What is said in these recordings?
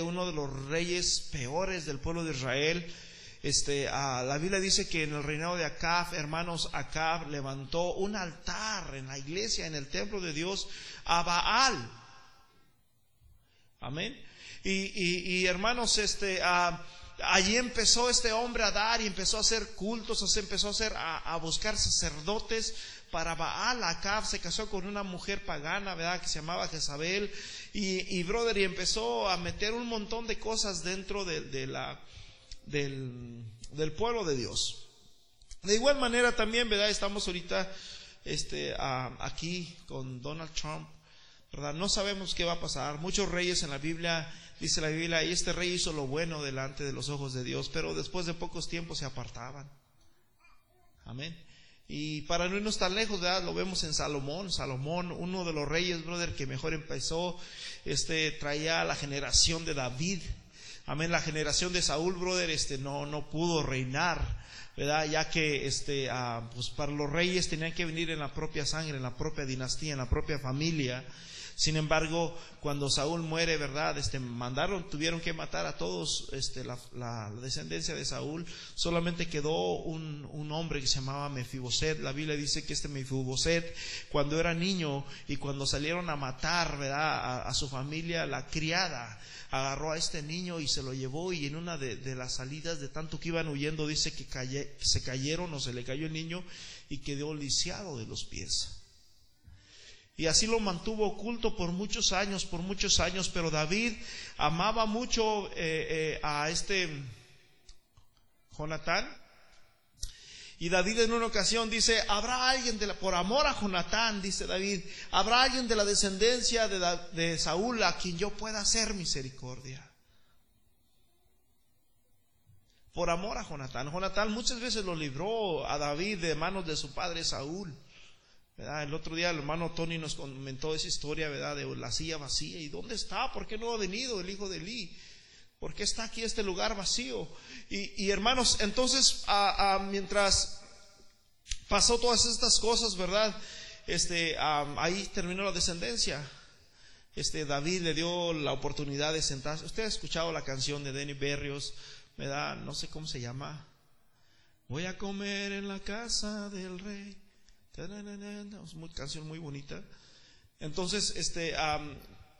uno de los reyes peores del pueblo de Israel. Este, la Biblia dice que en el reinado de Acab, hermanos, Acab levantó un altar en la iglesia, en el templo de Dios, a Baal. Amén. Y, hermanos, este, allí empezó este hombre a dar y empezó a hacer cultos, empezó a hacer, a, buscar sacerdotes para Baal. Acab se casó con una mujer pagana, ¿verdad? Que se llamaba Jezabel. Y, y brother, y empezó a meter un montón de cosas dentro de, la, del, del, pueblo de Dios. De igual manera también, ¿verdad? Estamos ahorita este, aquí con Donald Trump, ¿verdad? No sabemos qué va a pasar. Muchos reyes en la Biblia dice la Biblia, y este rey hizo lo bueno delante de los ojos de Dios, pero después de pocos tiempos se apartaban. Amén. Y para no irnos tan lejos, ¿verdad? lo vemos en Salomón. Salomón, uno de los reyes, brother, que mejor empezó, este, traía la generación de David. Amén. La generación de Saúl, brother, este, no, no pudo reinar. ¿verdad? Ya que este, ah, pues para los reyes tenían que venir en la propia sangre, en la propia dinastía, en la propia familia. Sin embargo, cuando Saúl muere, ¿verdad? Este, mandaron, tuvieron que matar a todos, este, la, descendencia de Saúl. Solamente quedó un, hombre que se llamaba Mefiboset. La Biblia dice que este Mefiboset, cuando era niño y cuando salieron a matar, ¿verdad? A, su familia, la criada, agarró a este niño y se lo llevó y en una de, las salidas de tanto que iban huyendo dice que se cayeron o se le cayó el niño y quedó lisiado de los pies. Y así lo mantuvo oculto por muchos años, por muchos años. Pero David amaba mucho eh, eh, a este Jonatán. Y David en una ocasión dice, habrá alguien de la, por amor a Jonatán, dice David, habrá alguien de la descendencia de, de Saúl a quien yo pueda hacer misericordia. Por amor a Jonatán. Jonatán muchas veces lo libró a David de manos de su padre Saúl. El otro día el hermano Tony nos comentó esa historia, ¿verdad? De la silla vacía. ¿Y dónde está? ¿Por qué no ha venido el hijo de Eli? ¿Por qué está aquí este lugar vacío? Y, hermanos, entonces, mientras pasó todas estas cosas, ¿verdad? Este, ahí terminó la descendencia. Este, David le dio la oportunidad de sentarse. Usted ha escuchado la canción de Denny Berrios, ¿verdad? No sé cómo se llama. Voy a comer en la casa del rey. Es una canción muy bonita. Entonces, este,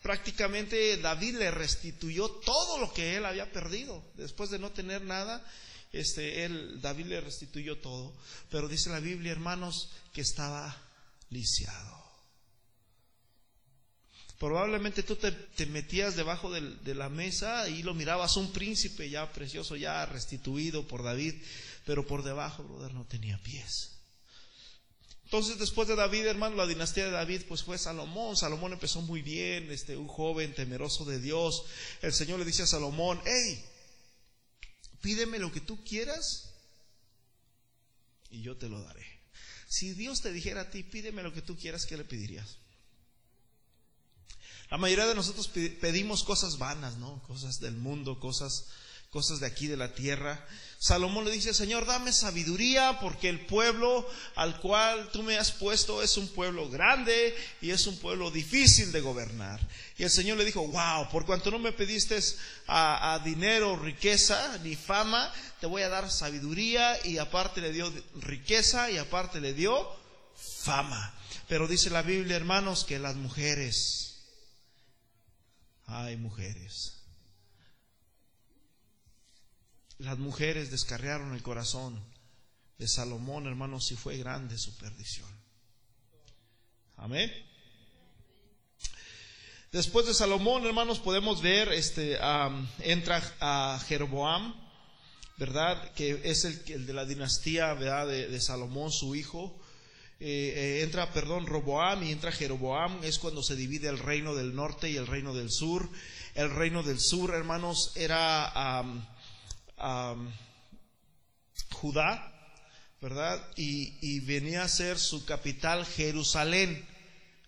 prácticamente David le restituyó todo lo que él había perdido. Después de no tener nada, este, David le restituyó todo. Pero dice la Biblia, hermanos, que estaba lisiado. Probablemente tú te, metías debajo de la mesa y lo mirabas un príncipe ya precioso, ya restituido por David, pero por debajo, brother, no tenía pies. Entonces, después de David, hermano, la dinastía de David, pues fue Salomón. Salomón empezó muy bien, este, un joven temeroso de Dios. El Señor le dice a Salomón, hey, pídeme lo que tú quieras y yo te lo daré. Si Dios te dijera a ti, pídeme lo que tú quieras, ¿qué le pedirías? La mayoría de nosotros pedimos cosas vanas, ¿no? Cosas del mundo, cosas cosas de aquí de la tierra. Salomón le dice, Señor, dame sabiduría porque el pueblo al cual tú me has puesto es un pueblo grande y es un pueblo difícil de gobernar. Y el Señor le dijo, wow, por cuanto no me pediste a, dinero, riqueza ni fama, te voy a dar sabiduría y aparte le dio riqueza y aparte le dio fama. Pero dice la Biblia, hermanos, que las mujeres, hay mujeres las mujeres descarriaron el corazón de Salomón, hermanos, y fue grande su perdición. Amén. Después de Salomón, hermanos, podemos ver, este, entra a Jeroboam, ¿verdad? Que es el, de la dinastía, ¿verdad? De, Salomón, su hijo. Eh, eh, entra, perdón, Roboam y entra Jeroboam, es cuando se divide el reino del norte y el reino del sur. El reino del sur, hermanos, era Judá, ¿verdad? Y, venía a ser su capital Jerusalén.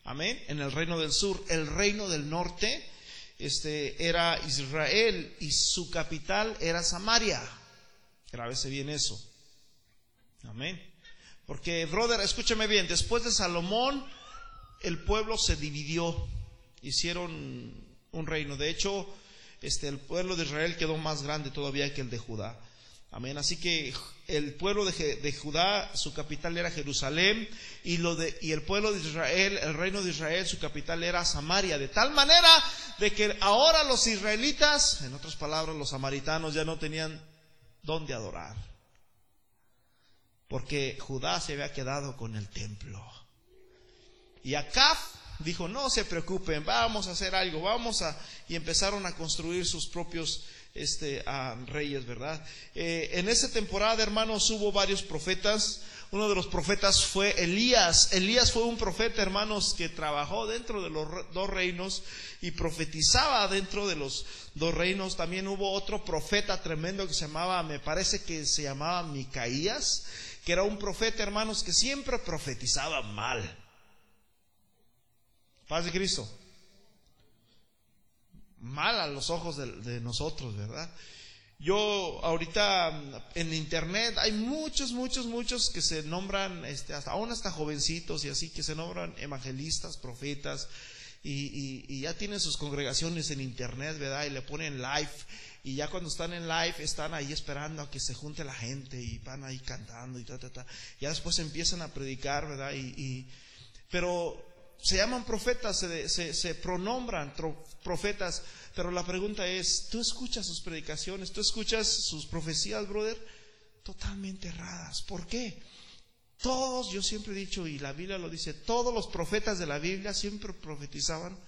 Amén. En el reino del sur. El reino del norte este, era Israel y su capital era Samaria. Grábese bien eso. Amén. Porque, brother, escúchame bien, después de Salomón, el pueblo se dividió. Hicieron un reino. De hecho, este, el pueblo de Israel quedó más grande todavía que el de Judá. Amén. Así que el pueblo de, Judá, su capital era Jerusalén, y, lo de, y el pueblo de Israel, el reino de Israel, su capital era Samaria. De tal manera de que ahora los israelitas, en otras palabras, los samaritanos ya no tenían dónde adorar. Porque Judá se había quedado con el templo. Y Acab dijo, no se preocupen, vamos a hacer algo, vamos a... Y empezaron a construir sus propios este, a reyes, ¿verdad? Eh, en esa temporada, hermanos, hubo varios profetas. Uno de los profetas fue Elías. Elías fue un profeta, hermanos, que trabajó dentro de los dos reinos y profetizaba dentro de los dos reinos. También hubo otro profeta tremendo que se llamaba, me parece que se llamaba Micaías, que era un profeta, hermanos, que siempre profetizaba mal. Paz de Cristo mal a los ojos de, nosotros, ¿verdad? Yo ahorita mm, en internet hay muchos, muchos, muchos que se nombran, este, hasta, aún hasta jovencitos y así, que se nombran evangelistas, profetas, y, y, ya tienen sus congregaciones en internet, ¿verdad? Y le ponen live, y ya cuando están en live están ahí esperando a que se junte la gente y van ahí cantando y ta, ta, ta. Ya después empiezan a predicar, ¿verdad? Y, y pero se llaman profetas, se, pronombran profetas, pero la pregunta es, ¿tú escuchas sus predicaciones? ¿Tú escuchas sus profecías, brother? Totalmente erradas. ¿Por qué? Todos, yo siempre he dicho, y la Biblia lo dice, todos los profetas de la Biblia siempre profetizaban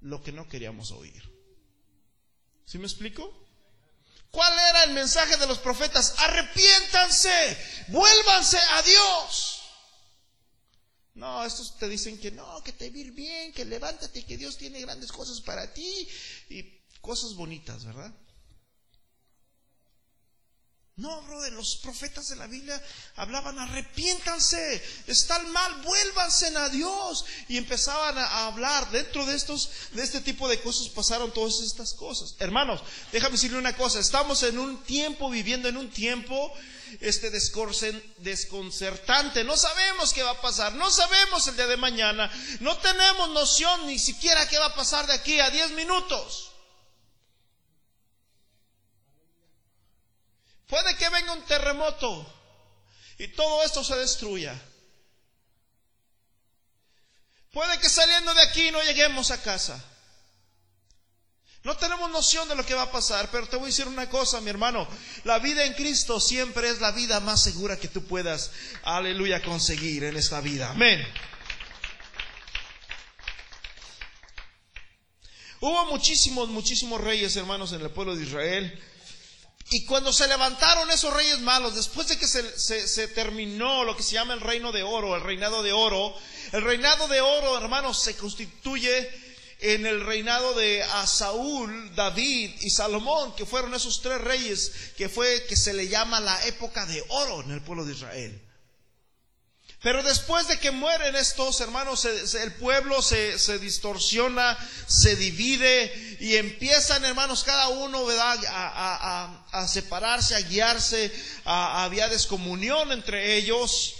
lo que no queríamos oír. ¿Sí me explico? ¿Cuál era el mensaje de los profetas? Arrepiéntanse, vuélvanse a Dios. No, estos te dicen que no, que te vir bien, que levántate, que Dios tiene grandes cosas para ti y cosas bonitas, ¿verdad? No, brother, los profetas de la Biblia hablaban, arrepiéntanse, están mal, vuélvanse a Dios. Y empezaban a hablar, dentro de estos, de este tipo de cosas pasaron todas estas cosas. Hermanos, déjame decirle una cosa, estamos en un tiempo, viviendo en un tiempo este desconcertante. No sabemos qué va a pasar, no sabemos el día de mañana, no tenemos noción ni siquiera qué va a pasar de aquí a 10 minutos. Puede que venga un terremoto y todo esto se destruya. Puede que saliendo de aquí no lleguemos a casa. No tenemos noción de lo que va a pasar, pero te voy a decir una cosa, mi hermano. La vida en Cristo siempre es la vida más segura que tú puedas, aleluya, conseguir en esta vida. Amén. Hubo muchísimos, muchísimos reyes, hermanos, en el pueblo de Israel. Y cuando se levantaron esos reyes malos, después de que se, se, terminó lo que se llama el reino de oro, el reinado de oro, el reinado de oro, hermanos, se constituye en el reinado de Saúl, David y Salomón, que fueron esos tres reyes que fue que se le llama la época de oro en el pueblo de Israel. Pero después de que mueren estos hermanos, el pueblo se, distorsiona, se divide y empiezan, hermanos, cada uno A, a, separarse, a guiarse, había descomunión entre ellos.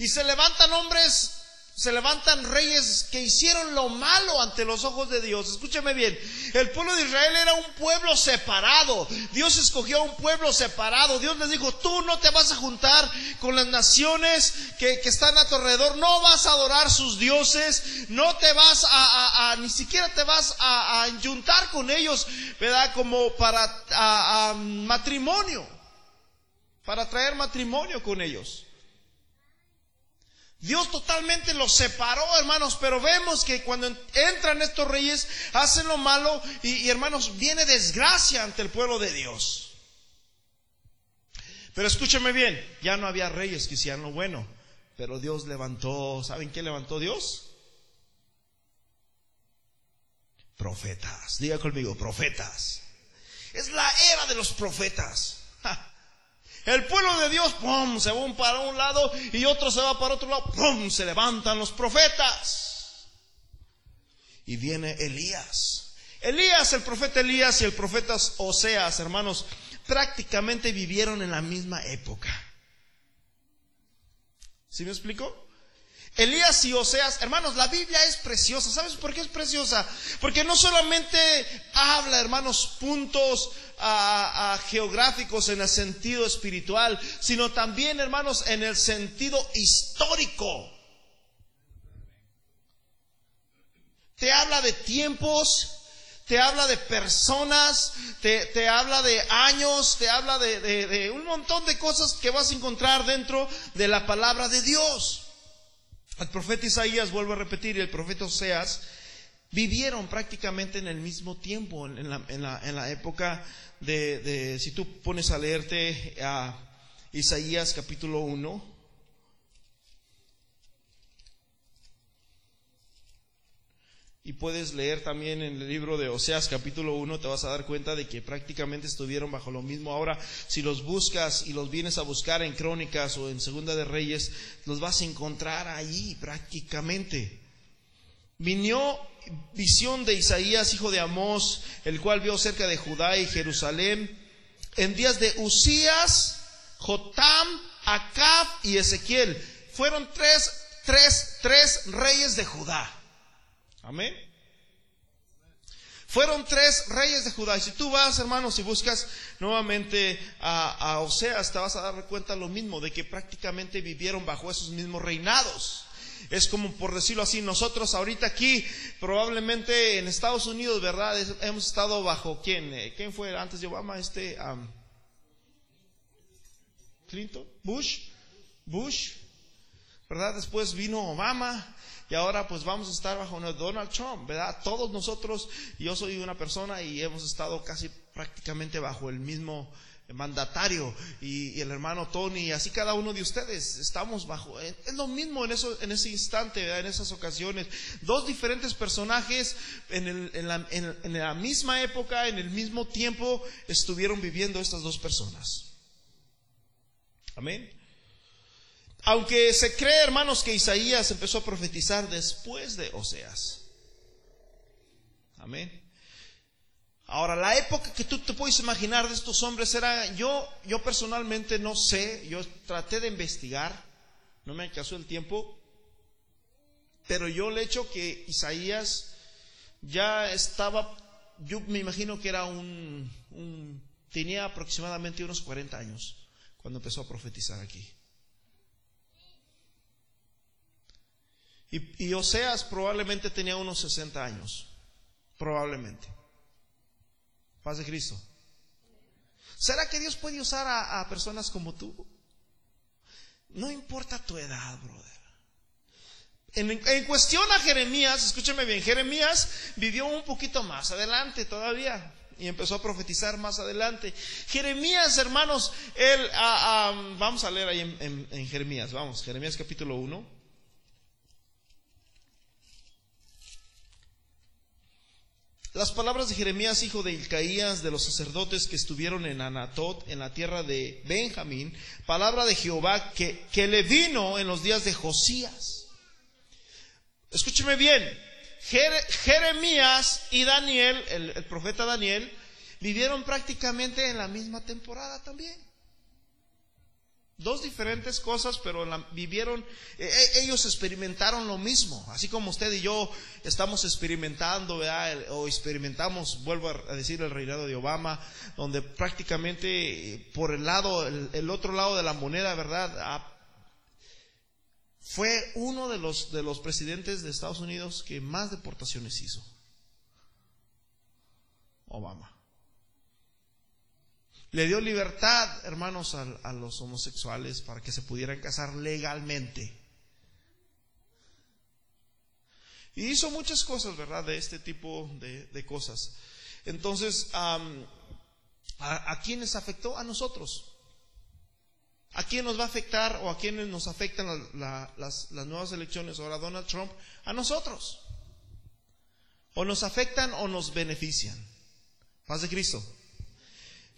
Y se levantan hombres se levantan reyes que hicieron lo malo ante los ojos de Dios. Escúcheme bien, el pueblo de Israel era un pueblo separado. Dios escogió a un pueblo separado. Dios les dijo, tú no te vas a juntar con las naciones que, están a tu alrededor, no vas a adorar sus dioses, no te vas a, ni siquiera te vas a, a juntar con ellos, ¿verdad? Como para matrimonio, para traer matrimonio con ellos. Dios totalmente los separó, hermanos, pero vemos que cuando entran estos reyes, hacen lo malo y, hermanos, viene desgracia ante el pueblo de Dios. Pero escúcheme bien, ya no había reyes que hicieran lo bueno, pero Dios levantó, ¿saben qué levantó Dios? Profetas, diga conmigo, profetas. Es la era de los profetas. El pueblo de Dios, ¡pum!, se va para un lado y otro se va para otro lado, ¡pum!, se levantan los profetas. Y viene Elías. Elías, el profeta Elías y el profeta Oseas, hermanos, prácticamente vivieron en la misma época. ¿Sí me explico? Elías y Oseas, hermanos, la Biblia es preciosa. ¿Sabes por qué es preciosa? Porque no solamente habla, hermanos, puntos geográficos en el sentido espiritual, sino también, hermanos, en el sentido histórico. Te habla de tiempos, te habla de personas, te, habla de años, te habla de, de un montón de cosas que vas a encontrar dentro de la palabra de Dios. El profeta Isaías, vuelvo a repetir, y el profeta Oseas vivieron prácticamente en el mismo tiempo, en la, en la, en la época de, de, si tú pones a leerte a Isaías capítulo 1, Y puedes leer también en el libro de Oseas capítulo 1, te vas a dar cuenta de que prácticamente estuvieron bajo lo mismo. Ahora, si los buscas y los vienes a buscar en Crónicas o en Segunda de Reyes, los vas a encontrar ahí prácticamente. Vinió visión de Isaías, hijo de Amós, el cual vio cerca de Judá y Jerusalén, en días de Usías, Jotam, Acab y Ezequiel. Fueron tres, tres, tres reyes de Judá. Amén. Fueron tres reyes de Judá. Y si tú vas, hermanos, y buscas nuevamente a, Oseas, te vas a dar cuenta lo mismo, de que prácticamente vivieron bajo esos mismos reinados. Es como por decirlo así, nosotros ahorita aquí, probablemente en Estados Unidos, ¿verdad? hemos estado bajo quién? Eh, ¿Quién fue antes de Obama? Este, Clinton, Bush, Bush, ¿verdad? Después vino Obama y ahora pues vamos a estar bajo Donald Trump, ¿verdad? Todos nosotros, yo soy una persona y hemos estado casi prácticamente bajo el mismo mandatario. Y, el hermano Tony así cada uno de ustedes estamos bajo es lo mismo en eso en ese instante en esas ocasiones. Dos diferentes personajes en, la, en la misma época en el mismo tiempo estuvieron viviendo estas dos personas. Amén aunque se cree, hermanos, que Isaías empezó a profetizar después de Oseas. Amén. Ahora, la época que tú te puedes imaginar de estos hombres era, yo, yo personalmente no sé, yo traté de investigar, no me alcanzó el tiempo, pero yo le hecho que Isaías ya estaba, yo me imagino que era un, un tenía aproximadamente unos 40 años cuando empezó a profetizar aquí. Y, Oseas probablemente tenía unos 60 años. Probablemente. Paz de Cristo. ¿Será que Dios puede usar a, personas como tú? No importa tu edad, brother. En, cuestión a Jeremías, escúcheme bien, Jeremías vivió un poquito más adelante todavía y empezó a profetizar más adelante. Jeremías, hermanos, él, ah, ah, vamos a leer ahí en, en Jeremías, vamos, Jeremías capítulo 1. Las palabras de Jeremías, hijo de Ilcaías, de los sacerdotes que estuvieron en Anatot, en la tierra de Benjamín, palabra de Jehová que, que le vino en los días de Josías. Escúcheme bien, Jeremías y Daniel, el profeta Daniel, vivieron prácticamente en la misma temporada también. Dos diferentes cosas, pero vivieron, eh, eh, ellos experimentaron lo mismo, así como usted y yo estamos experimentando, o experimentamos, vuelvo a decir, el reinado de Obama, donde prácticamente eh, por el lado, el, otro lado de la moneda, ¿verdad? Ah, fue uno de los, de los presidentes de Estados Unidos que más deportaciones hizo. Obama. Le dio libertad, hermanos, a, los homosexuales para que se pudieran casar legalmente. Y hizo muchas cosas, ¿verdad? De este tipo de, cosas. Entonces, ¿a, ¿a quiénes afectó? A nosotros. ¿A quién nos va a afectar o a quiénes nos afectan las, las nuevas elecciones ahora Donald Trump? A nosotros. O nos afectan o nos benefician. Paz de Cristo.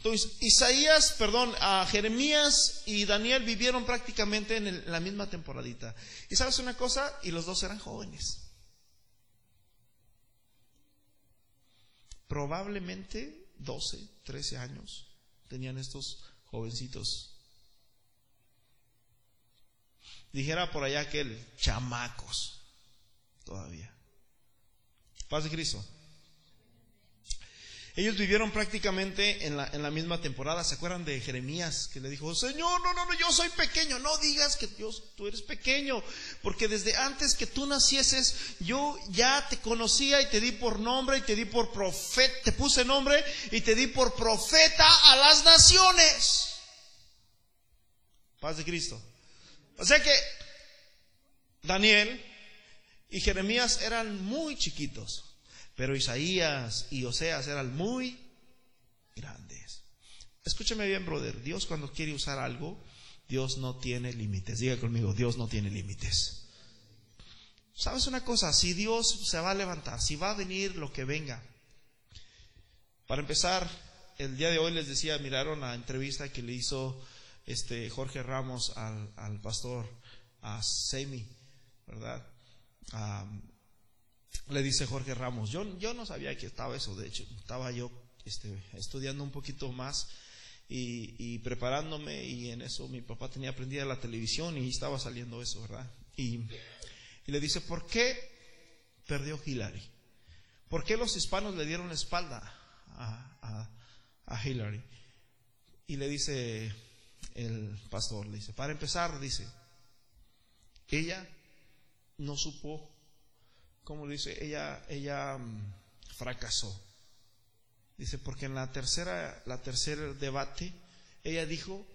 Entonces, Isaías, perdón, a Jeremías y Daniel vivieron prácticamente en la misma temporadita. Y sabes una cosa, y los dos eran jóvenes. Probablemente 12, 13 años tenían estos jovencitos. Dijera por allá aquel, chamacos, todavía. Paz de Cristo. Ellos vivieron prácticamente en la, en la misma temporada. ¿Se acuerdan de Jeremías que le dijo, Señor, no, no, no, yo soy pequeño. No digas que Dios, tú eres pequeño. Porque desde antes que tú nacieses, yo ya te conocía y te di por nombre y te di por profeta, te puse nombre y te di por profeta a las naciones. Paz de Cristo. O sea que Daniel y Jeremías eran muy chiquitos. Pero Isaías y Oseas eran muy grandes. Escúcheme bien, brother. Dios cuando quiere usar algo, Dios no tiene límites. Diga conmigo, Dios no tiene límites. ¿Sabes una cosa? Si Dios se va a levantar, si va a venir lo que venga. Para empezar, el día de hoy les decía, miraron la entrevista que le hizo este Jorge Ramos al, pastor a Semi, ¿verdad? Le dice Jorge Ramos, yo, yo no sabía que estaba eso, de hecho, estaba yo este, estudiando un poquito más y, preparándome y en eso mi papá tenía prendida la televisión y estaba saliendo eso, ¿verdad? Y, le dice, ¿por qué perdió Hillary? ¿Por qué los hispanos le dieron la espalda a, a Hillary? Y le dice el pastor, le dice, para empezar, dice, ella no supo como dice, ella, ella mm, fracasó. Dice, porque en la tercera, la tercer debate, ella dijo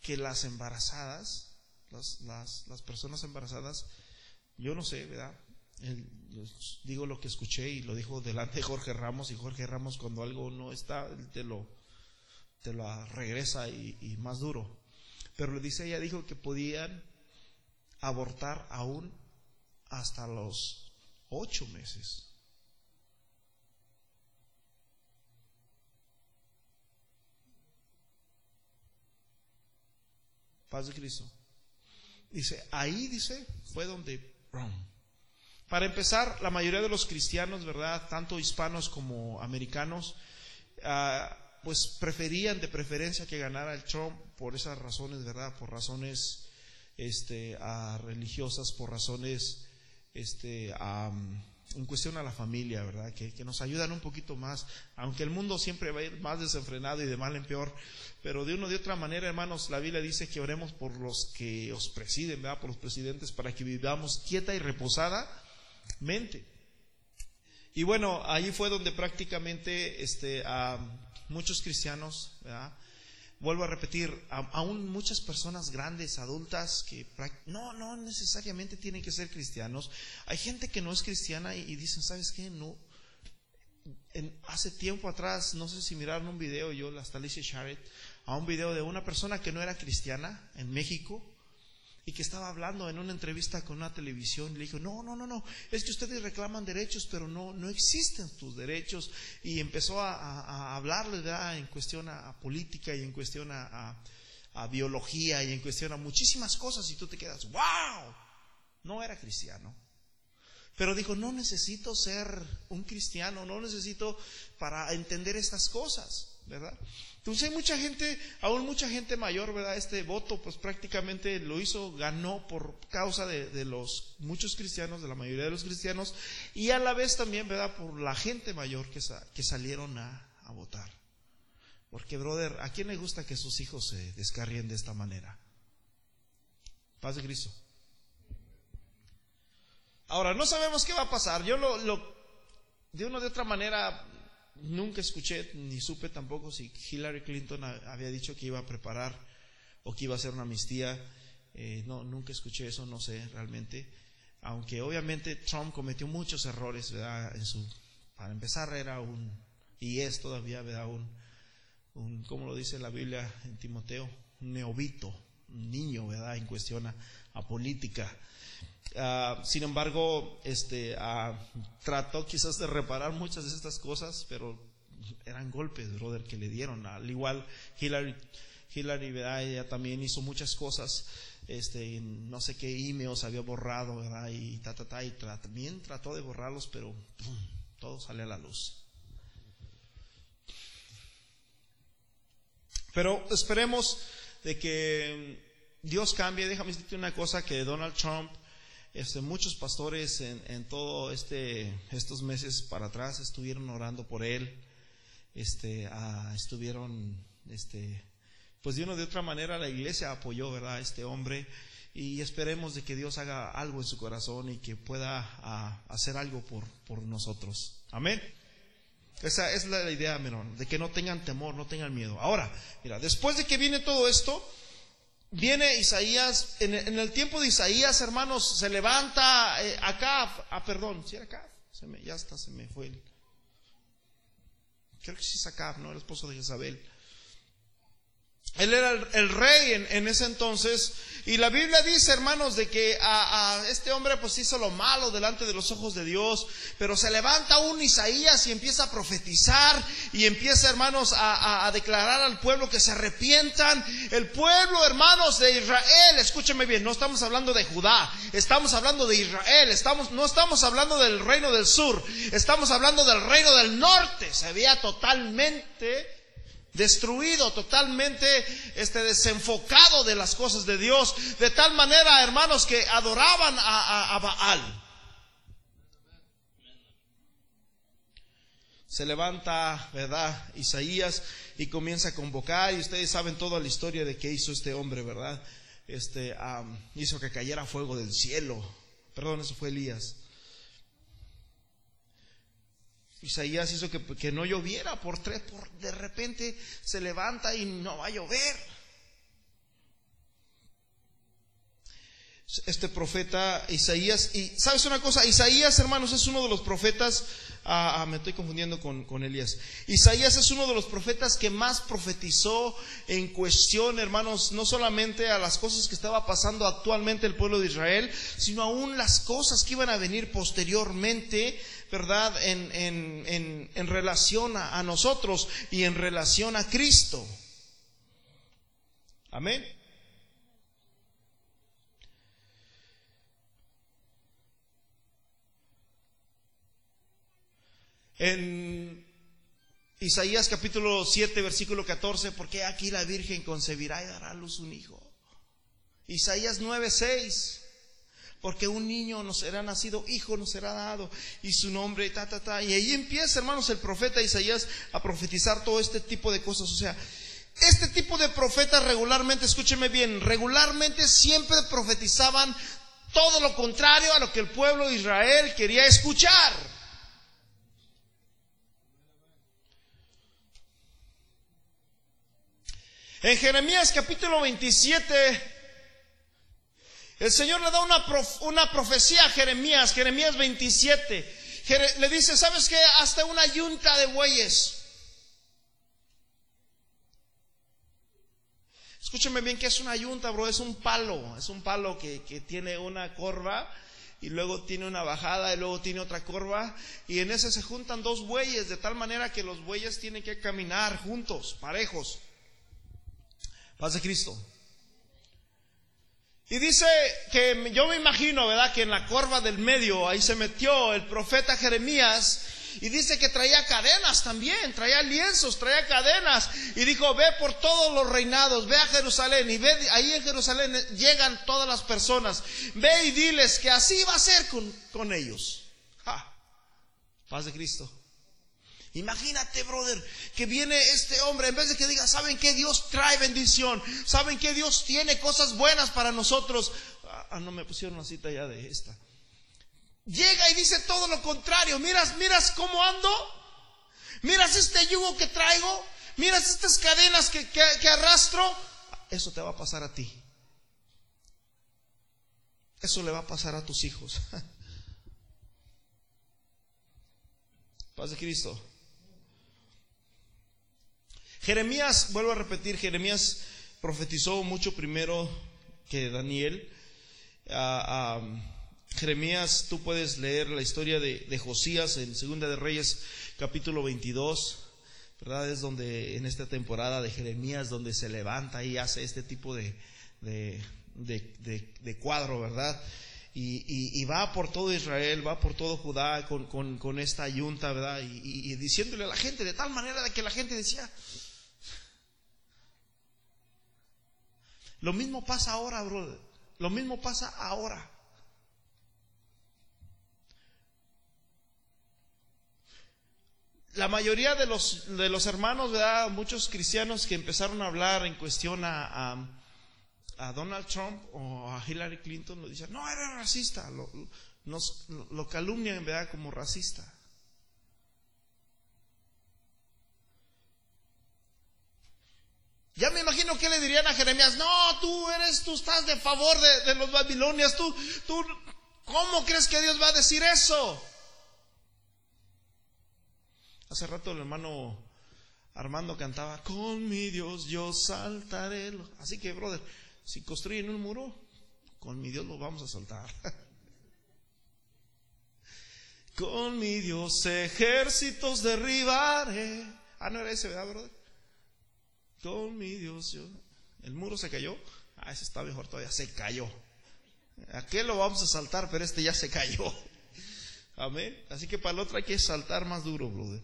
que las embarazadas, las, las, las personas embarazadas, yo no sé, ¿verdad? digo lo que escuché y lo dijo delante de Jorge Ramos y Jorge Ramos cuando algo no está, te lo, te lo regresa y, y más duro. Pero le dice, ella dijo que podían abortar aún hasta los Ocho meses. Paz de Cristo. Dice, ahí dice, fue donde... Para empezar, la mayoría de los cristianos, ¿verdad? Tanto hispanos como americanos, ah, pues preferían de preferencia que ganara el Trump por esas razones, ¿verdad? Por razones este, ah, religiosas, por razones este, en cuestión a la familia, ¿verdad? Que, nos ayudan un poquito más, aunque el mundo siempre va a ir más desenfrenado y de mal en peor, pero de una de otra manera, hermanos, la Biblia dice que oremos por los que os presiden, ¿verdad? Por los presidentes, para que vivamos quieta y reposada mente. Y bueno, ahí fue donde prácticamente este, muchos cristianos, ¿verdad? Vuelvo a repetir, aún muchas personas grandes, adultas, que no, no necesariamente tienen que ser cristianos. Hay gente que no es cristiana y, dicen, ¿sabes qué? No. hace tiempo atrás, no sé si miraron un video, yo, hasta Alicia Sharet, a un video de una persona que no era cristiana en México, y que estaba hablando en una entrevista con una televisión, le dijo, no, no, no, no, es que ustedes reclaman derechos, pero no, no existen tus derechos. Y empezó a, a, hablarle en cuestión a, política y en cuestión a, biología y en cuestión a muchísimas cosas y tú te quedas, wow, no era cristiano. Pero dijo, no necesito ser un cristiano, no necesito para entender estas cosas, ¿verdad? Entonces hay mucha gente, aún mucha gente mayor, ¿verdad? Este voto pues prácticamente lo hizo, ganó por causa de, los muchos cristianos, de la mayoría de los cristianos, y a la vez también, ¿verdad? Por la gente mayor que, que salieron a, votar. Porque, brother, ¿a quién le gusta que sus hijos se descarrien de esta manera? Paz de Cristo. Ahora, no sabemos qué va a pasar. Yo lo, lo de una de otra manera nunca escuché ni supe tampoco si Hillary Clinton había dicho que iba a preparar o que iba a hacer una amnistía. Eh, no, nunca escuché eso, no sé realmente. Aunque obviamente Trump cometió muchos errores, ¿verdad? En su, para empezar era un, y es todavía, ¿verdad? Un, un como lo dice la Biblia en Timoteo, un neobito, un niño, ¿verdad? En cuestión a, política. Ah, sin embargo, este, uh, trató quizás de reparar muchas de estas cosas, pero eran golpes, brother, que le dieron. Al igual Hillary, Hillary ¿verdad? ella también hizo muchas cosas, este, no sé qué emails había borrado. Y ta, ta, ta, y también trató de borrarlos, pero todo sale a la luz. Pero esperemos de que Dios cambia. Déjame decirte una cosa que Donald Trump, este, muchos pastores en, en todo este, estos meses para atrás estuvieron orando por él. Este, ah, estuvieron, este, pues de una de otra manera la iglesia apoyó, ¿verdad? Este hombre y esperemos de que Dios haga algo en su corazón y que pueda ah, hacer algo por, por nosotros. Amén. Esa es la idea, Menón, de que no tengan temor, no tengan miedo. Ahora, mira, después de que viene todo esto, viene Isaías, en, el tiempo de Isaías, hermanos, se levanta eh, acá, ah, perdón, si era acá, se me, ya está, se me fue el, creo que sí es acá, ¿no? El esposo de Jezabel. Él era el, rey en, ese entonces. Y la Biblia dice, hermanos, de que a, este hombre pues hizo lo malo delante de los ojos de Dios. Pero se levanta un Isaías y empieza a profetizar y empieza, hermanos, a, declarar al pueblo que se arrepientan. El pueblo, hermanos, de Israel, escúcheme bien, no estamos hablando de Judá, estamos hablando de Israel, estamos, no estamos hablando del reino del sur, estamos hablando del reino del norte. Se veía totalmente destruido, totalmente este, desenfocado de las cosas de Dios, de tal manera, hermanos, que adoraban a, Baal. Se levanta, ¿verdad? Isaías y comienza a convocar, y ustedes saben toda la historia de qué hizo este hombre, ¿verdad? Este, hizo que cayera fuego del cielo. Perdón, eso fue Elías. Isaías hizo que, no lloviera por tres, por de repente se levanta y no va a llover. Este profeta Isaías, y sabes una cosa, Isaías hermanos es uno de los profetas, ah, ah, me estoy confundiendo con, con Elías, Isaías es uno de los profetas que más profetizó en cuestión hermanos, no solamente a las cosas que estaba pasando actualmente el pueblo de Israel, sino aún las cosas que iban a venir posteriormente ¿verdad?, en, en, en, relación a, a nosotros y en relación a Cristo. Amén. En Isaías capítulo 7, versículo 14, porque aquí la Virgen concebirá y dará a luz un hijo. Isaías 9, 6 porque un niño nos será nacido, hijo nos será dado, y su nombre, ta, ta, ta. Y ahí empieza, hermanos, el profeta Isaías a profetizar todo este tipo de cosas. O sea, este tipo de profetas regularmente, escúcheme bien, regularmente siempre profetizaban todo lo contrario a lo que el pueblo de Israel quería escuchar. En Jeremías capítulo 27, el Señor le da una, una profecía a Jeremías, Jeremías 27. le dice, ¿sabes qué? Hasta una yunta de bueyes. Escúcheme bien que es una yunta, bro, es un palo, es un palo que, que tiene una corva y luego tiene una bajada y luego tiene otra corva y en ese se juntan dos bueyes de tal manera que los bueyes tienen que caminar juntos, parejos. Paz de Cristo. Y dice que yo me imagino, ¿verdad? Que en la corva del medio ahí se metió el profeta Jeremías y dice que traía cadenas también, traía lienzos, traía cadenas. Y dijo, ve por todos los reinados, ve a Jerusalén y ve, ahí en Jerusalén llegan todas las personas. Ve y diles que así va a ser con, con ellos. Paz de Cristo. Imagínate, brother, que viene este hombre, en vez de que diga, ¿saben que Dios trae bendición? ¿Saben que Dios tiene cosas buenas para nosotros? Ah, no me pusieron una cita ya de esta. Llega y dice todo lo contrario. Miras, miras cómo ando. Miras este yugo que traigo. Miras estas cadenas que, que arrastro. Eso te va a pasar a ti. Eso le va a pasar a tus hijos. Paz de Cristo. Jeremías, vuelvo a repetir, Jeremías profetizó mucho primero que Daniel. Ah, Jeremías, tú puedes leer la historia de, Josías en Segunda de Reyes, capítulo 22, ¿verdad? Es donde en esta temporada de Jeremías, donde se levanta y hace este tipo de, de, cuadro, ¿verdad? Y, va por todo Israel, va por todo Judá con, esta ayunta, ¿verdad? Y, y, diciéndole a la gente de tal manera que la gente decía, Lo mismo pasa ahora, brother. Lo mismo pasa ahora. La mayoría de los, de los hermanos, ¿verdad? muchos cristianos que empezaron a hablar en cuestión a, Donald Trump o a Hillary Clinton, lo dicen, no, era racista, lo, nos, lo calumnian ¿verdad? como racista. Ya me imagino que le dirían a Jeremías, no, tú eres, tú estás de favor de, los babilonias, tú, tú, ¿cómo crees que Dios va a decir eso? Hace rato el hermano Armando cantaba, con mi Dios yo saltaré. Así que, brother, si construyen un muro, con mi Dios lo vamos a saltar. con mi Dios ejércitos derribaré. Ah, no era ese, ¿verdad, brother? Con mi Dios yo. El muro se cayó. Ah, ese está mejor todavía. Se cayó. Aquel lo vamos a saltar, pero este ya se cayó. Amén. Así que para el otro hay que saltar más duro, brother.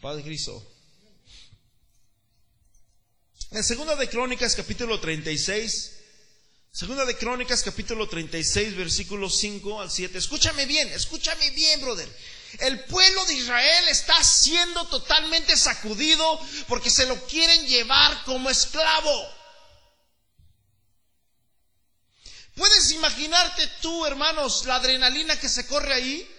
Padre Cristo. En Segunda de Crónicas capítulo 36, Segunda de Crónicas capítulo 36 versículos 5 al 7. Escúchame bien, escúchame bien, brother. El pueblo de Israel está siendo totalmente sacudido porque se lo quieren llevar como esclavo. ¿Puedes imaginarte tú, hermanos, la adrenalina que se corre ahí?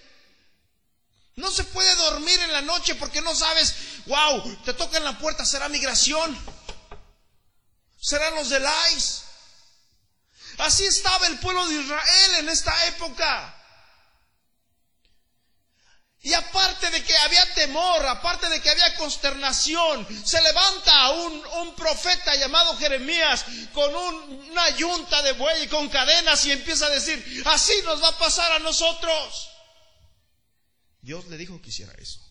No se puede dormir en la noche porque no sabes, wow, te toca en la puerta, será migración, serán los del ICE. Así estaba el pueblo de Israel en esta época. Y aparte de que había temor, aparte de que había consternación, se levanta un, un profeta llamado Jeremías con una yunta de buey y con cadenas y empieza a decir, así nos va a pasar a nosotros. Dios le dijo que hiciera eso.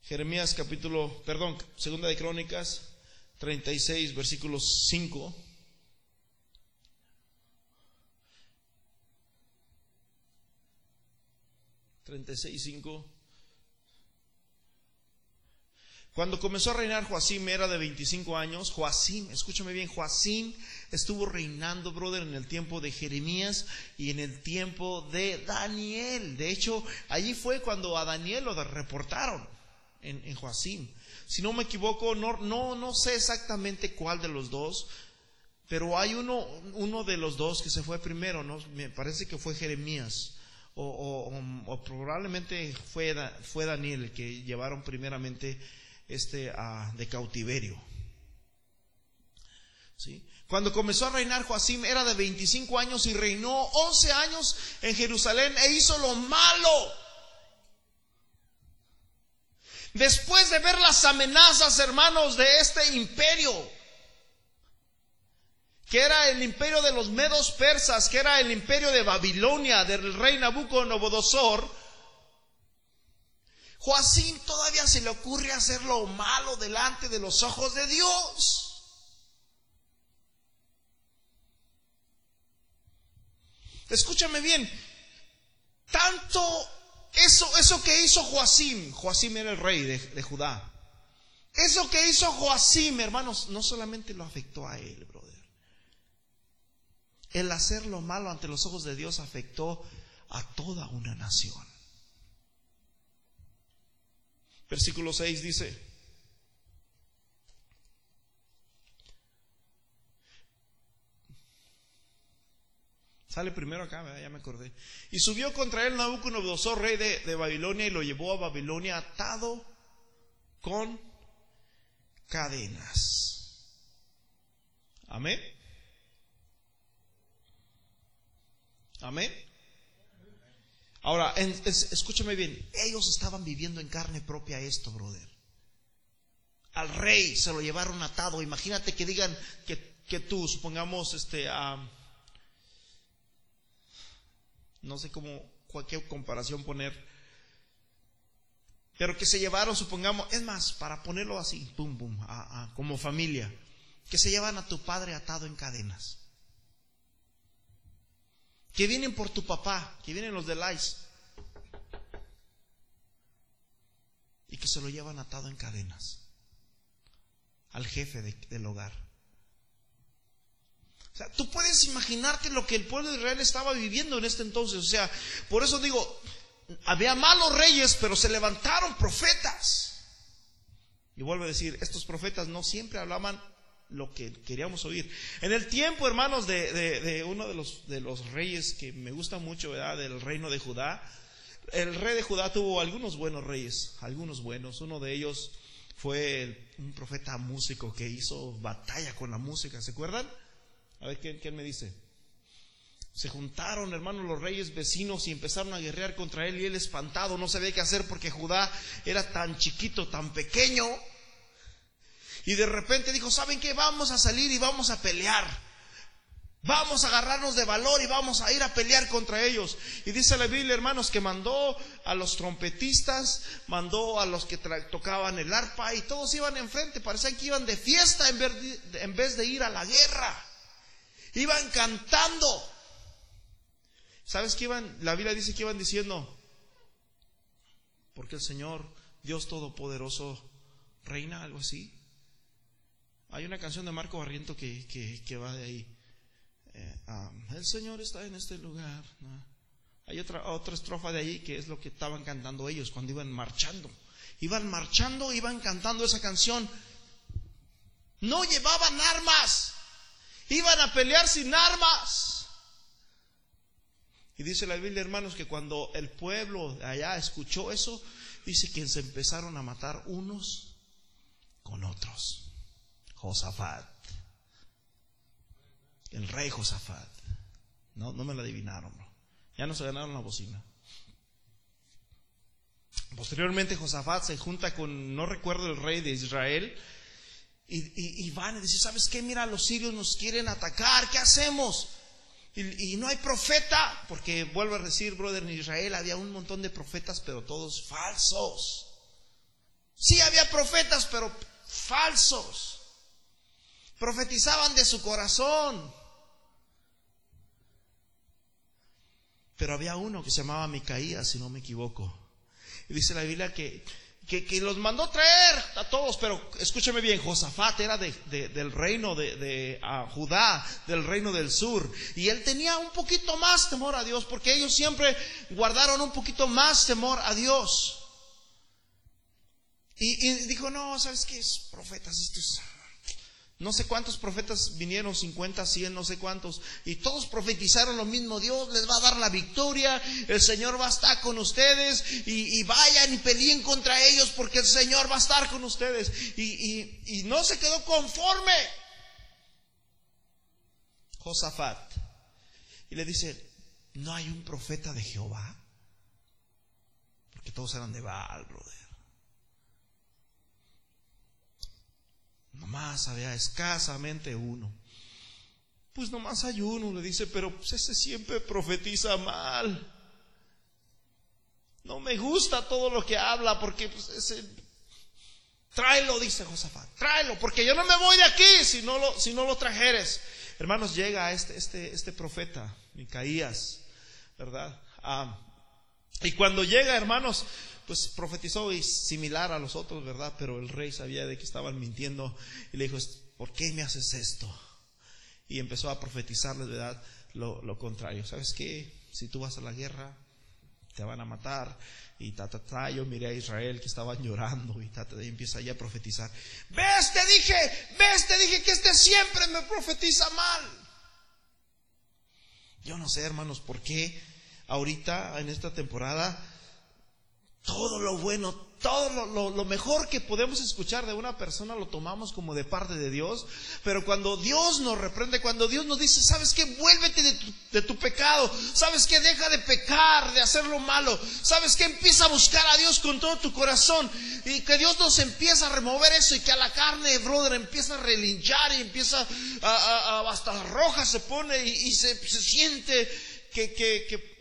Jeremías capítulo, perdón, segunda de Crónicas 36 versículos 5. Treinta y seis, cinco. Cuando comenzó a reinar Joacim era de 25 años. Joacim, escúchame bien, Joacim estuvo reinando, brother, en el tiempo de Jeremías y en el tiempo de Daniel. De hecho, allí fue cuando a Daniel lo reportaron en, en Joacim. Si no me equivoco, no, no, no sé exactamente cuál de los dos, pero hay uno, uno de los dos que se fue primero. Me parece que fue Jeremías. O, probablemente fue, fue Daniel el que llevaron primeramente este, de cautiverio. ¿Sí? Cuando comenzó a reinar Joacim era de 25 años y reinó 11 años en Jerusalén e hizo lo malo. Después de ver las amenazas, hermanos, de este imperio, que era el imperio de los medos persas, que era el imperio de Babilonia, del rey Nabucodonosor, Joacín todavía se le ocurre hacer lo malo delante de los ojos de Dios. Escúchame bien, tanto eso, eso que hizo Joacim, Joacim era el rey de, Judá, eso que hizo Joacim, hermanos, no solamente lo afectó a él, brother. El hacer lo malo ante los ojos de Dios afectó a toda una nación. Versículo 6 dice, Sale primero acá, ya me acordé. Y subió contra él Nabucodonosor, rey de, de, Babilonia, y lo llevó a Babilonia atado con cadenas. Amén. Amén. Ahora, escúchame bien, ellos estaban viviendo en carne propia esto, brother. Al rey se lo llevaron atado. Imagínate que digan que, tú, supongamos, este, no sé cómo, cualquier comparación poner, pero que se llevaron, supongamos, es más, para ponerlo así, pum, pum, a, como familia, que se llevan a tu padre atado en cadenas, que vienen por tu papá, que vienen los de Lais, y que se lo llevan atado en cadenas. Al jefe del hogar. Tú puedes imaginarte lo que el pueblo de Israel estaba viviendo en este entonces. O sea, por eso digo, había malos reyes, pero se levantaron profetas. Y vuelvo a decir, estos profetas no siempre hablaban lo que queríamos oír. En el tiempo, hermanos, de, uno de los, de los reyes que me gusta mucho, ¿verdad? Del reino de Judá, el rey de Judá tuvo algunos buenos reyes, algunos buenos. Uno de ellos fue un profeta músico que hizo batalla con la música, ¿se acuerdan? A ver, ¿quién, me dice? Se juntaron, hermanos, los reyes vecinos y empezaron a guerrear contra él y él espantado, no sabía qué hacer porque Judá era tan chiquito, tan pequeño. Y de repente dijo, ¿saben qué? Vamos a salir y vamos a pelear. Vamos a agarrarnos de valor y vamos a ir a pelear contra ellos. Y dice la Biblia, hermanos, que mandó a los trompetistas, mandó a los que tocaban el arpa y todos iban enfrente. Parecían que iban de fiesta en vez de ir a la guerra. Iban cantando. ¿Sabes qué iban? La Biblia dice que iban diciendo, porque el Señor, Dios Todopoderoso, reina, algo así. Hay una canción de Marco Barriento que, que, va de ahí. Eh, ah, el Señor está en este lugar. Hay otra, otra estrofa de ahí que es lo que estaban cantando ellos cuando iban marchando. Iban marchando, iban cantando esa canción. No llevaban armas. Iban a pelear sin armas. Y dice la Biblia, hermanos, que cuando el pueblo allá escuchó eso, dice que se empezaron a matar unos con otros. Josafat. El rey Josafat. No, no me lo adivinaron, Ya no se ganaron la bocina. Posteriormente Josafat se junta con, no recuerdo el rey de Israel, y, y van y dice, ¿sabes qué? Mira, los sirios nos quieren atacar, ¿qué hacemos? Y, no hay profeta, porque vuelvo a decir, brother, en Israel había un montón de profetas, pero todos falsos. Sí había profetas, pero falsos. Profetizaban de su corazón. Pero había uno que se llamaba Micaías, si no me equivoco. Y dice la Biblia que que, los mandó traer a todos, pero escúcheme bien, Josafat era de, del reino de, Judá, del reino del sur, y él tenía un poquito más temor a Dios, porque ellos siempre guardaron un poquito más temor a Dios. Y, y dijo, no, ¿sabes qué? Es profetas, estos no sé cuántos profetas vinieron, 50, 100, no sé cuántos, y todos profetizaron lo mismo, Dios les va a dar la victoria, el Señor va a estar con ustedes, y, vayan y peleen contra ellos porque el Señor va a estar con ustedes. Y, y no se quedó conforme. Josafat. Y le dice, ¿no hay un profeta de Jehová? Porque todos eran de Baal, brother. Nomás había escasamente uno. Pues nomás hay uno, le dice, pero pues ese siempre profetiza mal. No me gusta todo lo que habla porque pues ese... Tráelo, dice Josafat, tráelo, porque yo no me voy de aquí si no lo, si no lo trajeres. Hermanos, llega este, este, este profeta, Micaías, ¿verdad? Ah, y cuando llega, hermanos, pues profetizó y similar a los otros, ¿verdad? Pero el rey sabía de que estaban mintiendo y le dijo, ¿por qué me haces esto? Y empezó a profetizarles, ¿verdad? Lo, contrario. ¿Sabes qué? Si tú vas a la guerra, te van a matar. Y ta, ta, ta, yo miré a Israel que estaban llorando y, ta, y empieza ya a profetizar. ¿Ves? Te dije, ves, te dije que este siempre me profetiza mal. Yo no sé, hermanos, por qué ahorita en esta temporada todo lo bueno, todo lo, mejor que podemos escuchar de una persona lo tomamos como de parte de Dios. Pero cuando Dios nos reprende, cuando Dios nos dice, ¿sabes qué? Vuélvete de tu, de tu pecado. ¿Sabes qué? Deja de pecar, de hacer lo malo. ¿Sabes qué? Empieza a buscar a Dios con todo tu corazón. Y que Dios nos empieza a remover eso y que a la carne, brother, empieza a relinchar y empieza a, hasta roja se pone y, se, siente que, que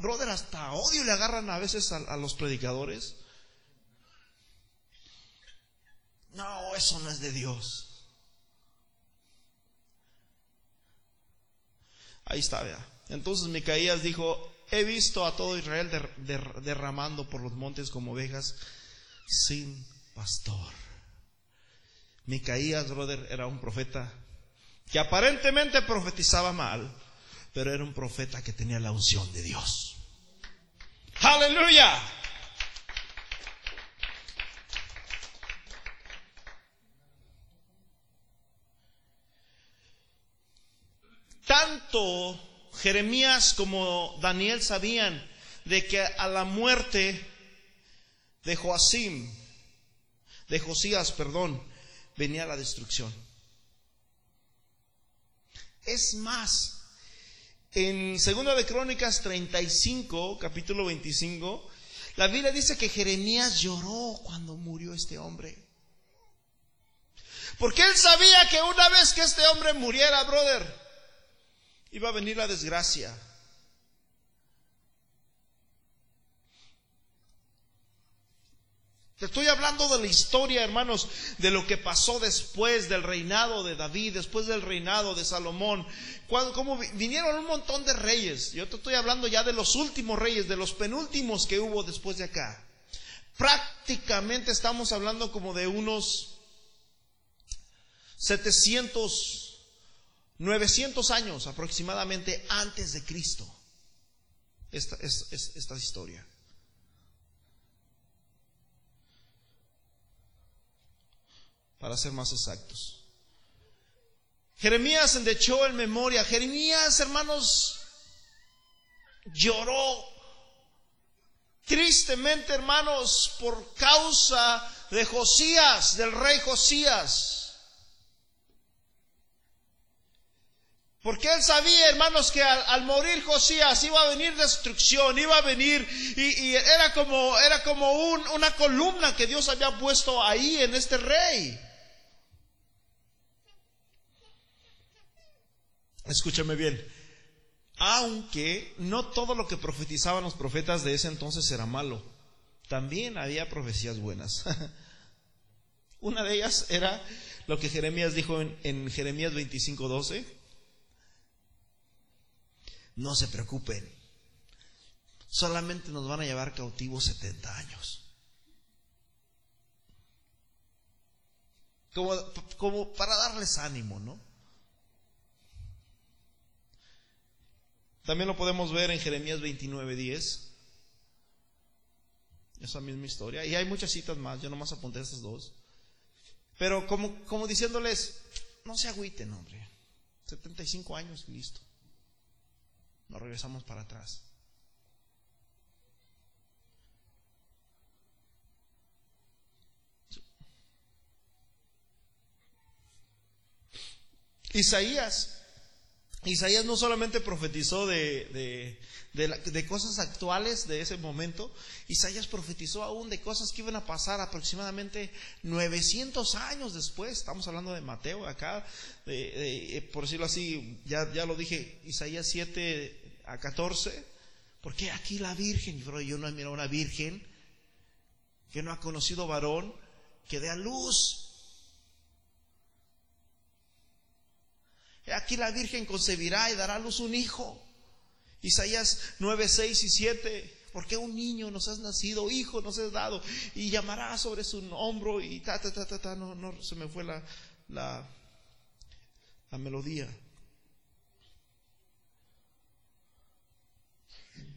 brother, hasta odio le agarran a veces a, los predicadores. No, eso no es de Dios. Ahí está, vea. Entonces Micaías dijo, he visto a todo Israel derramando por los montes como ovejas sin pastor. Micaías, brother, era un profeta que aparentemente profetizaba mal, pero era un profeta que tenía la unción de Dios. Aleluya. Tanto Jeremías como Daniel sabían de que a la muerte de Joacim, de Josías, perdón, venía la destrucción. Es más, en Segunda de Crónicas 35, capítulo 25, la Biblia dice que Jeremías lloró cuando murió este hombre. Porque él sabía que una vez que este hombre muriera, brother, iba a venir la desgracia. Estoy hablando de la historia, hermanos, de lo que pasó después del reinado de David, después del reinado de Salomón, cuando como vinieron un montón de reyes. Yo te estoy hablando ya de los últimos reyes, de los penúltimos que hubo después de acá. Prácticamente estamos hablando como de unos 700, 900 años aproximadamente antes de Cristo. Esta, esta historia. Para ser más exactos. Jeremías endechó en memoria. Jeremías, hermanos, lloró tristemente, hermanos, por causa de Josías, del rey Josías. Porque él sabía, hermanos, que al, morir Josías iba a venir destrucción, iba a venir, y, era como, era como una columna que Dios había puesto ahí en este rey. Escúchame bien. Aunque no todo lo que profetizaban los profetas de ese entonces era malo, también había profecías buenas. Una de ellas era lo que Jeremías dijo en, Jeremías 25:12. No se preocupen, solamente nos van a llevar cautivos 70 años. Como, como para darles ánimo, ¿no? También lo podemos ver en Jeremías 29:10. Esa misma historia. Y hay muchas citas más, yo nomás apunté esas dos. Pero como, como diciéndoles, no se agüiten, hombre. 75 años y listo. Nos regresamos para atrás. Isaías Isaías no solamente profetizó de, de, cosas actuales de ese momento, Isaías profetizó aún de cosas que iban a pasar aproximadamente 900 años después. Estamos hablando de Mateo acá, por decirlo así, ya, ya lo dije, Isaías 7 a 14, porque aquí la Virgen, yo no he mirado una Virgen que no ha conocido varón que dé a luz Aquí la Virgen concebirá y dará a luz un hijo. Isaías 9, 6 y 7. Porque un niño nos has nacido, hijo nos has dado, y llamará sobre su hombro, y ta, ta, ta, ta, ta. No, no, se me fue la, la, la melodía.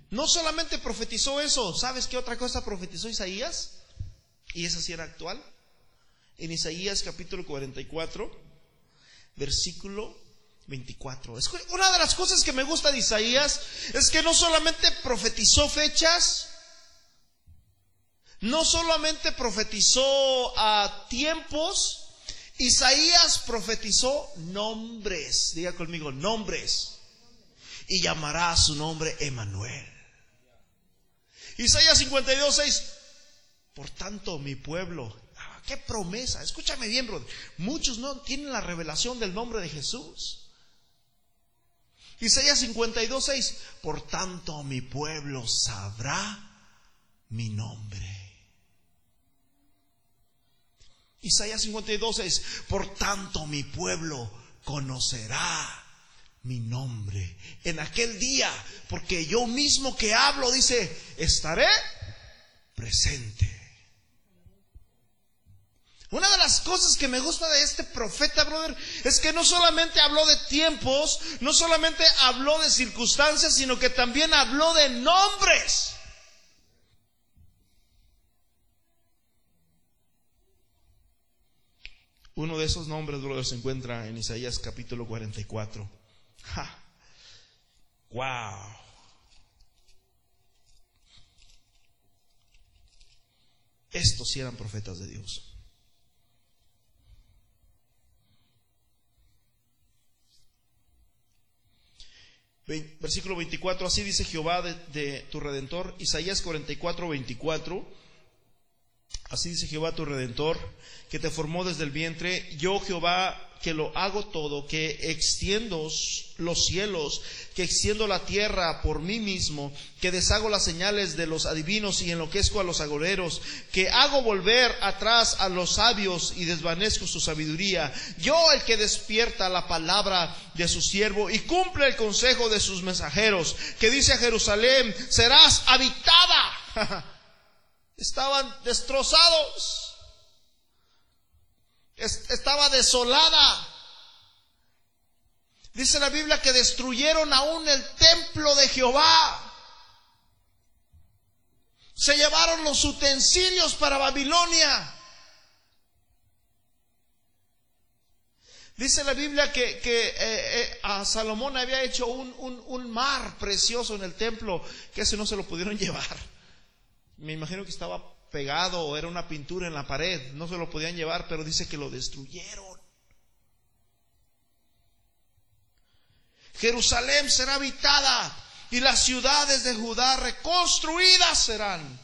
No solamente profetizó eso, ¿sabes qué otra cosa profetizó Isaías? Y esa sí era actual. En Isaías capítulo 44, versículo 24. una de las cosas que me gusta de Isaías es que no solamente profetizó fechas, no solamente profetizó a tiempos, Isaías profetizó nombres. Diga conmigo, nombres. Y llamará a su nombre Emanuel. Isaías 52, 6. Por tanto, mi pueblo. Ah, qué promesa. Escúchame bien, brother. Muchos no tienen la revelación del nombre de Jesús. Isaías 52, 6. Por tanto mi pueblo sabrá mi nombre. Isaías 52, 6. Por tanto mi pueblo conocerá mi nombre en aquel día, porque yo mismo que hablo, dice, estaré presente. Una de las cosas que me gusta de este profeta, brother, es que no solamente habló de tiempos, no solamente habló de circunstancias, sino que también habló de nombres. Uno de esos nombres, brother, se encuentra en Isaías capítulo 44. ¡Ja! ¡Wow! Estos sí eran profetas de Dios. Versículo 24, así dice Jehová de, tu redentor, Isaías 44, 24. Así dice Jehová tu redentor, que te formó desde el vientre, yo Jehová que lo hago todo, que extiendo los cielos, que extiendo la tierra por mí mismo, que deshago las señales de los adivinos y enloquezco a los agoreros, que hago volver atrás a los sabios y desvanezco su sabiduría. Yo el que despierta la palabra de su siervo y cumple el consejo de sus mensajeros, que dice a Jerusalén, serás habitada. Estaban destrozados estaba desolada. Dice la Biblia que destruyeron aún el templo de Jehová. Se llevaron los utensilios para Babilonia. Dice la Biblia que, eh, eh, a Salomón había hecho un, un, mar precioso en el templo, que ese no se lo pudieron llevar. Me imagino que estaba pegado o era una pintura en la pared, no se lo podían llevar, pero dice que lo destruyeron. Jerusalén será habitada y las ciudades de Judá reconstruidas serán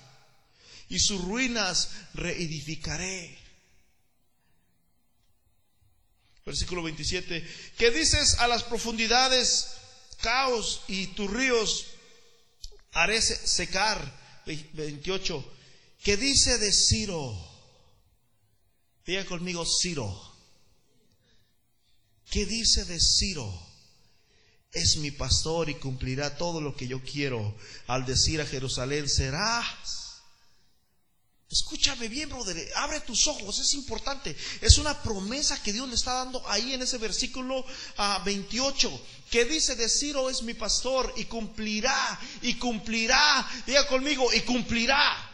y sus ruinas reedificaré. Versículo 27. ¿Qué dices a las profundidades, caos y tus ríos haré secar? 28. ¿Qué dice de Ciro? Diga conmigo Ciro. ¿Qué dice de Ciro? Es mi pastor y cumplirá todo lo que yo quiero. Al decir a Jerusalén, serás. Escúchame bien, brother. Abre tus ojos, es importante. Es una promesa que Dios le está dando ahí en ese versículo 28. Ah, que dice de Ciro es mi pastor y cumplirá, y cumplirá. Diga conmigo, y cumplirá.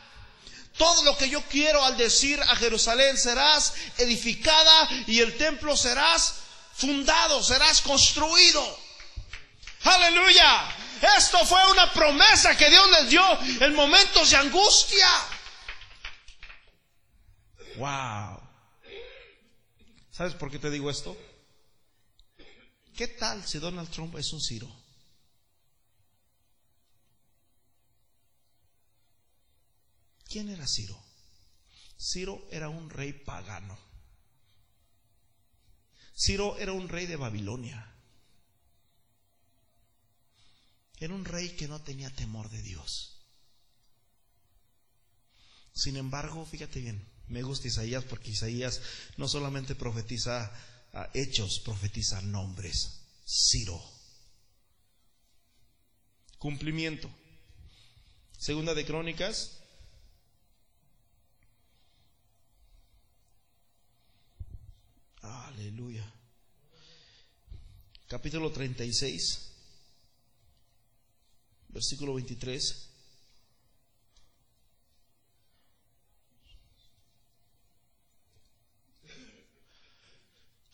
Todo lo que yo quiero al decir a Jerusalén serás edificada y el templo serás fundado, serás construido. Aleluya. Esto fue una promesa que Dios les dio en momentos de angustia. Wow. ¿Sabes por qué te digo esto? ¿Qué tal si Donald Trump es un Ciro? ¿Quién era Ciro? Ciro era un rey pagano. Ciro era un rey de Babilonia. Era un rey que no tenía temor de Dios. Sin embargo, fíjate bien, me gusta Isaías porque Isaías no solamente profetiza ah, hechos, profetiza nombres. Ciro. Cumplimiento. Segunda de Crónicas Aleluya. Capítulo 36, versículo 23.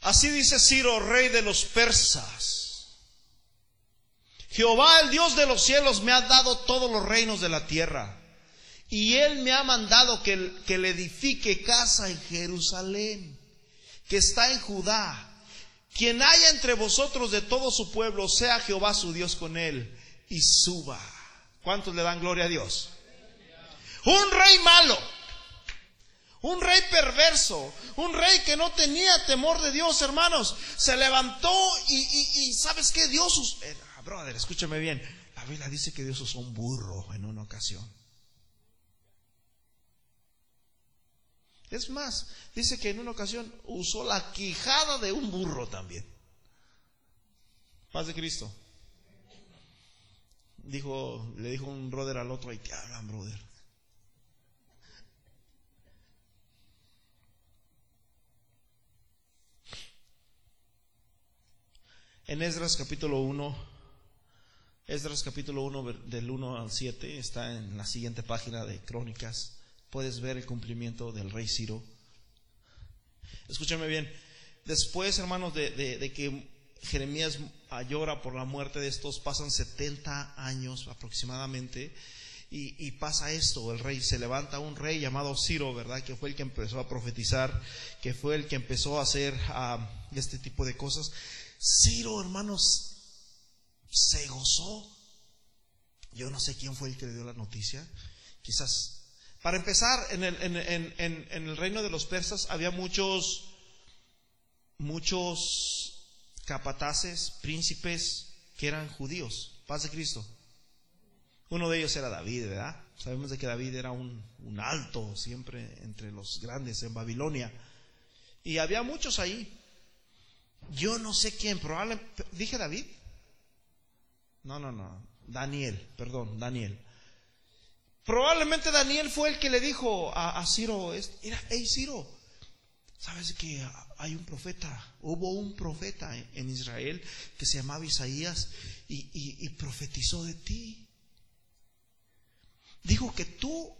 Así dice Ciro, rey de los persas. Jehová, el Dios de los cielos, me ha dado todos los reinos de la tierra. Y él me ha mandado que, que le edifique casa en Jerusalén que está en Judá. Quien haya entre vosotros de todo su pueblo, sea Jehová su Dios con él y suba. ¿Cuántos le dan gloria a Dios? Un rey malo, un rey perverso, un rey que no tenía temor de Dios, hermanos, se levantó y, ¿sabes qué? Dios, usó, eh, brother, escúchame bien, la Biblia dice que Dios usó un burro en una ocasión. Es más, dice que en una ocasión usó la quijada de un burro también. Paz de Cristo. Dijo, le dijo un brother al otro, ahí te hablan, brother. En Esdras capítulo 1, Esdras capítulo 1 del 1 al 7 está en la siguiente página de Crónicas. Puedes ver el cumplimiento del rey Ciro. Escúchame bien. Después, hermanos, de, que Jeremías llora por la muerte de estos, pasan 70 años aproximadamente. Y, pasa esto, el rey se levanta un rey llamado Ciro, ¿verdad? Que fue el que empezó a profetizar, que fue el que empezó a hacer ah, este tipo de cosas. Ciro, hermanos, se gozó. Yo no sé quién fue el que le dio la noticia. Quizás. Para empezar, en el, en, el reino de los persas había muchos, muchos capataces, príncipes que eran judíos. Paz de Cristo. Uno de ellos era David, ¿verdad? Sabemos de que David era un, un alto siempre entre los grandes en Babilonia. Y había muchos ahí. Yo no sé quién, probablemente, dije David. No, no, no. Daniel, perdón, Daniel. Probablemente Daniel fue el que le dijo a, Ciro, era, hey Ciro, sabes que hay un profeta, hubo un profeta en Israel que se llamaba Isaías y, y profetizó de ti. Dijo que tú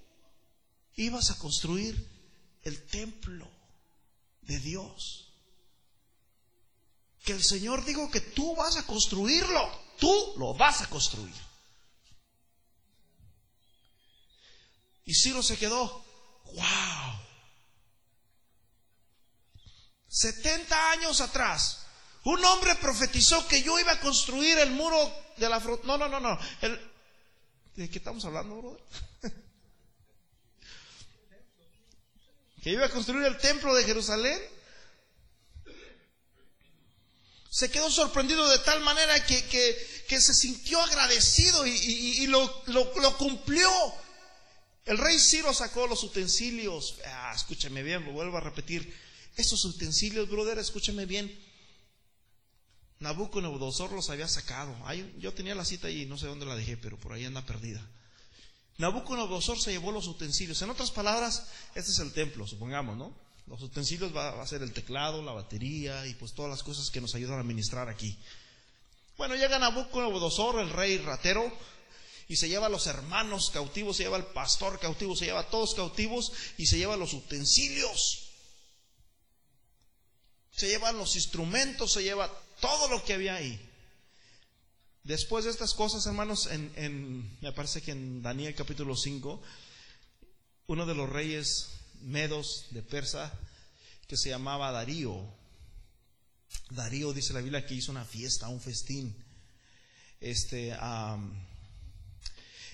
ibas a construir el templo de Dios. Que el Señor dijo que tú vas a construirlo. Tú lo vas a construir. Y Ciro se quedó, wow. 70 años atrás, un hombre profetizó que yo iba a construir el muro de la. No, no, no, no. ¿De qué estamos hablando, brother? que iba a construir el templo de Jerusalén se quedó sorprendido de tal manera que, que, se sintió agradecido y, lo, lo, cumplió. El rey Ciro sacó los utensilios. Ah, escúchame bien, lo vuelvo a repetir. Esos utensilios, brother, escúchame bien. Nabucodonosor los había sacado. yo tenía la cita ahí, no sé dónde la dejé, pero por ahí anda perdida. Nabucodonosor se llevó los utensilios. En otras palabras, este es el templo, supongamos, ¿no? Los utensilios va, a ser el teclado, la batería y pues todas las cosas que nos ayudan a ministrar aquí. Bueno, llega Nabucodonosor, el rey ratero, y se lleva a los hermanos cautivos, se lleva al pastor cautivo, se lleva a todos cautivos y se lleva los utensilios. Se llevan los instrumentos, se lleva todo lo que había ahí. Después de estas cosas, hermanos, en, en, me parece que en Daniel capítulo 5, uno de los reyes medos de Persa que se llamaba Darío. Darío dice la Biblia que hizo una fiesta, un festín. Este,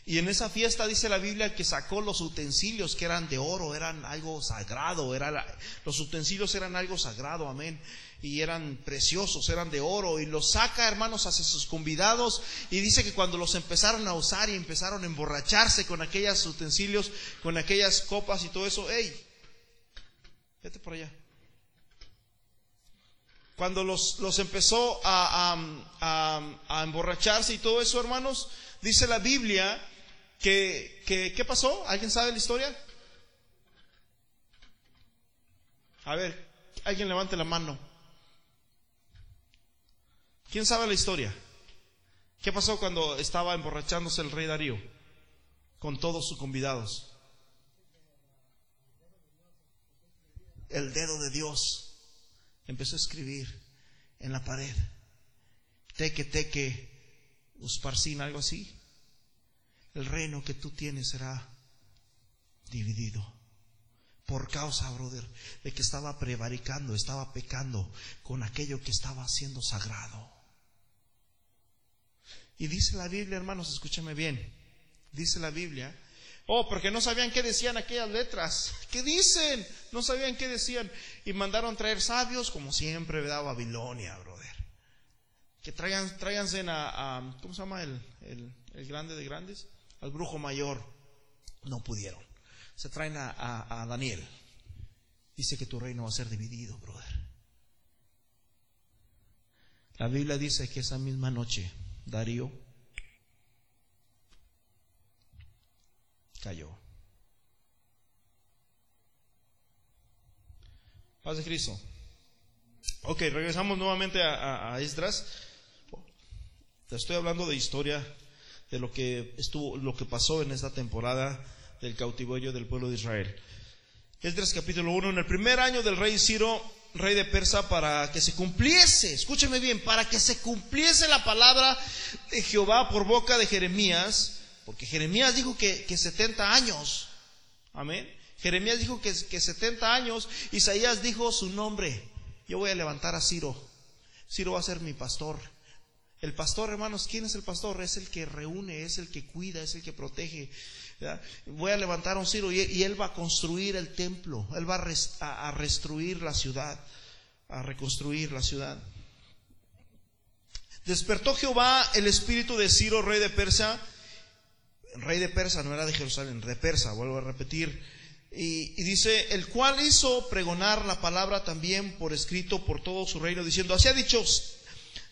y en esa fiesta dice la Biblia que sacó los utensilios que eran de oro, eran algo sagrado, era, los utensilios eran algo sagrado, amén. Y eran preciosos, eran de oro. Y los saca, hermanos, hacia sus convidados. Y dice que cuando los empezaron a usar y empezaron a emborracharse con aquellos utensilios, con aquellas copas y todo eso, hey, vete por allá. Cuando los, los empezó a, a, a emborracharse y todo eso, hermanos, dice la Biblia que, ¿qué pasó? ¿Alguien sabe la historia? A ver, alguien levante la mano. ¿Quién sabe la historia? ¿Qué pasó cuando estaba emborrachándose el rey Darío con todos sus convidados? El dedo de Dios empezó a escribir en la pared. Teque, teque, usparcín, algo así el reino que tú tienes será dividido. Por causa, brother, de que estaba prevaricando, estaba pecando con aquello que estaba haciendo sagrado. Y dice la Biblia, hermanos, escúchame bien. Dice la Biblia, oh, porque no sabían qué decían aquellas letras. ¿Qué dicen? No sabían qué decían. Y mandaron traer sabios, como siempre, ¿verdad? Babilonia, brother. Que traigan, tráiganse a, ¿cómo se llama el, el grande de grandes? al brujo mayor, no pudieron. Se traen a, Daniel. Dice que tu reino va a ser dividido, brother. La Biblia dice que esa misma noche Darío cayó. Paz de Cristo. Ok, regresamos nuevamente a, a, Esdras. Te estoy hablando de historia, de lo que estuvo, lo que pasó en esta temporada del cautiverio del pueblo de Israel. Esdras capítulo 1, en el primer año del rey Ciro, rey de Persa, para que se cumpliese, escúcheme bien, para que se cumpliese la palabra de Jehová por boca de Jeremías, porque Jeremías dijo que, que 70 años, amén. Jeremías dijo que, que 70 años, Isaías dijo su nombre, yo voy a levantar a Ciro, Ciro va a ser mi pastor. El pastor, hermanos, ¿quién es el pastor? Es el que reúne, es el que cuida, es el que protege. Voy a levantar a un Ciro y, él va a construir el templo, él va a, a, restruir la ciudad, a reconstruir la ciudad. Despertó Jehová el espíritu de Ciro, rey de Persia. Rey de Persa, no era de Jerusalén, de Persa, vuelvo a repetir. Y, y, dice, el cual hizo pregonar la palabra también por escrito por todo su reino, diciendo, así ha dicho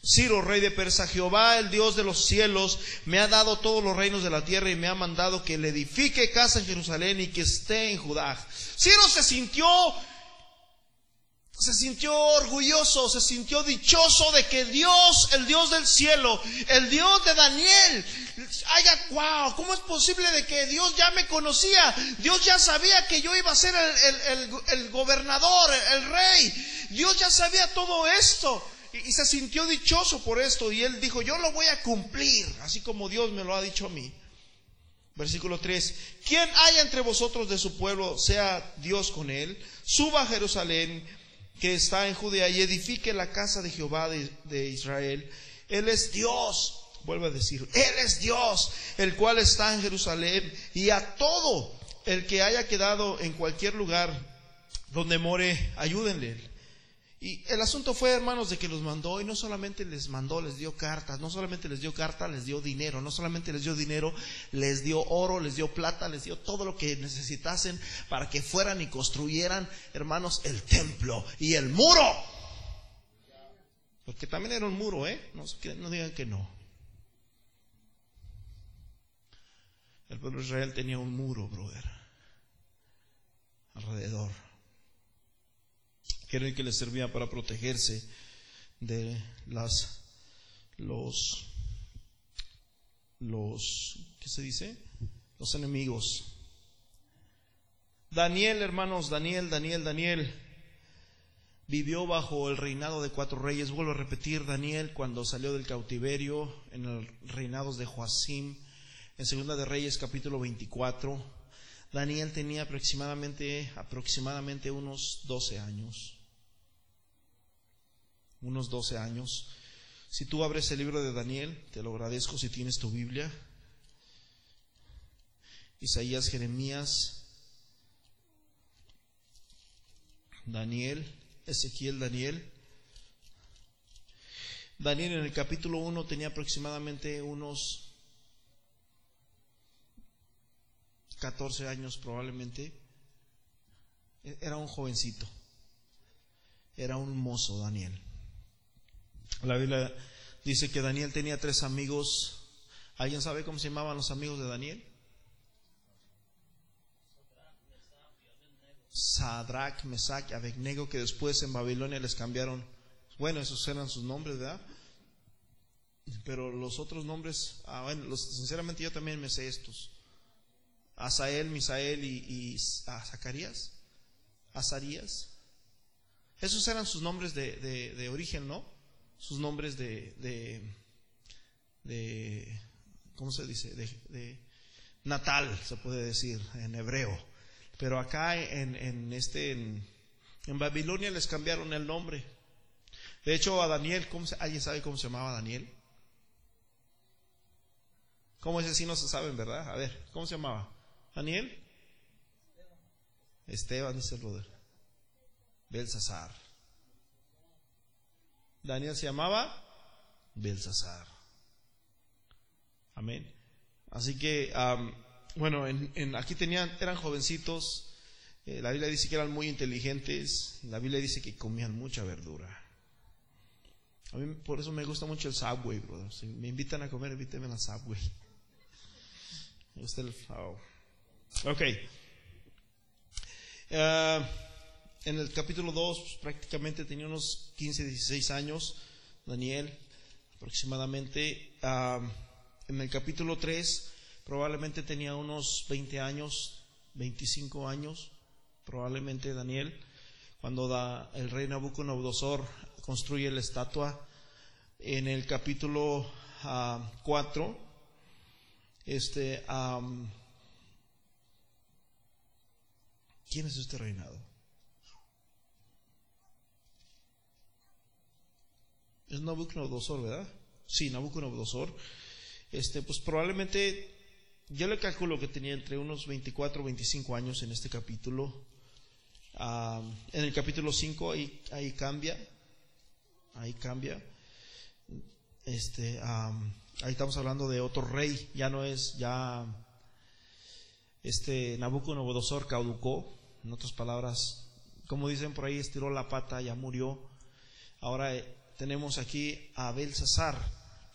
Ciro, rey de Persa, Jehová, el Dios de los cielos, me ha dado todos los reinos de la tierra y me ha mandado que le edifique casa en Jerusalén y que esté en Judá. Ciro se sintió, se sintió orgulloso, se sintió dichoso de que Dios, el Dios del cielo, el Dios de Daniel, haya, wow, ¿cómo es posible de que Dios ya me conocía? Dios ya sabía que yo iba a ser el, el gobernador, el rey. Dios ya sabía todo esto. Y, se sintió dichoso por esto y él dijo, yo lo voy a cumplir, así como Dios me lo ha dicho a mí. Versículo 3, quien haya entre vosotros de su pueblo, sea Dios con él, suba a Jerusalén, que está en Judea, y edifique la casa de Jehová de, de Israel. Él es Dios, vuelve a decir, Él es Dios, el cual está en Jerusalén, y a todo el que haya quedado en cualquier lugar donde more, ayúdenle. Y el asunto fue, hermanos, de que los mandó y no solamente les mandó, les dio cartas, no solamente les dio cartas, les dio dinero, no solamente les dio dinero, les dio oro, les dio plata, les dio todo lo que necesitasen para que fueran y construyeran, hermanos, el templo y el muro. Porque también era un muro, ¿eh? No, no digan que no. El pueblo de Israel tenía un muro, brother, alrededor el que les servía para protegerse de las los los ¿qué se dice? los enemigos. Daniel, hermanos, Daniel, Daniel, Daniel vivió bajo el reinado de cuatro reyes. Vuelvo a repetir, Daniel cuando salió del cautiverio en el reinados de Joacim, en Segunda de Reyes capítulo 24, Daniel tenía aproximadamente aproximadamente unos 12 años unos 12 años. Si tú abres el libro de Daniel, te lo agradezco si tienes tu Biblia. Isaías, Jeremías, Daniel, Ezequiel, Daniel. Daniel en el capítulo 1 tenía aproximadamente unos 14 años probablemente. Era un jovencito. Era un mozo Daniel. La Biblia dice que Daniel tenía tres amigos. ¿Alguien sabe cómo se llamaban los amigos de Daniel? Sadrach, Mesach, Abednego, que después en Babilonia les cambiaron. Bueno, esos eran sus nombres, ¿verdad? Pero los otros nombres, ah, bueno, sinceramente yo también me sé estos. Asael, Misael y, Zacarías, Azarías. Esos eran sus nombres de origen, ¿no? Sus nombres de, de, ¿cómo se dice? De, natal, se puede decir en hebreo. Pero acá en, en este, en, Babilonia les cambiaron el nombre. De hecho, a Daniel, ¿cómo ¿alguien sabe cómo se llamaba Daniel? ¿Cómo es así? No se saben, ¿verdad? A ver, ¿cómo se llamaba? ¿Daniel? Esteban, dice el brother. Belsasar. Daniel se llamaba Belsasar. Amén. Así que, bueno, en, aquí tenían, eran jovencitos. Eh, la Biblia dice que eran muy inteligentes. La Biblia dice que comían mucha verdura. A mí por eso me gusta mucho el Subway, brother. Si me invitan a comer, invítenme a Subway. Me gusta el... Oh. Ok. Uh, en el capítulo 2 pues, prácticamente tenía unos 15, 16 años, Daniel aproximadamente. en el capítulo 3 probablemente tenía unos 20 años, 25 años, probablemente Daniel, cuando da, el rey Nabucodonosor construye la estatua. En el capítulo 4, este, ¿quién es este reinado? Es Nabucodonosor, ¿verdad? Sí, Nabucodonosor. Este, pues probablemente, yo le calculo que tenía entre unos 24 o 25 años en este capítulo. en el capítulo 5 ahí, cambia, ahí cambia. Este, ahí estamos hablando de otro rey, ya no es, ya, este, Nabucodonosor caducó, en otras palabras, como dicen por ahí, estiró la pata, ya murió. Ahora tenemos aquí a Belsasar,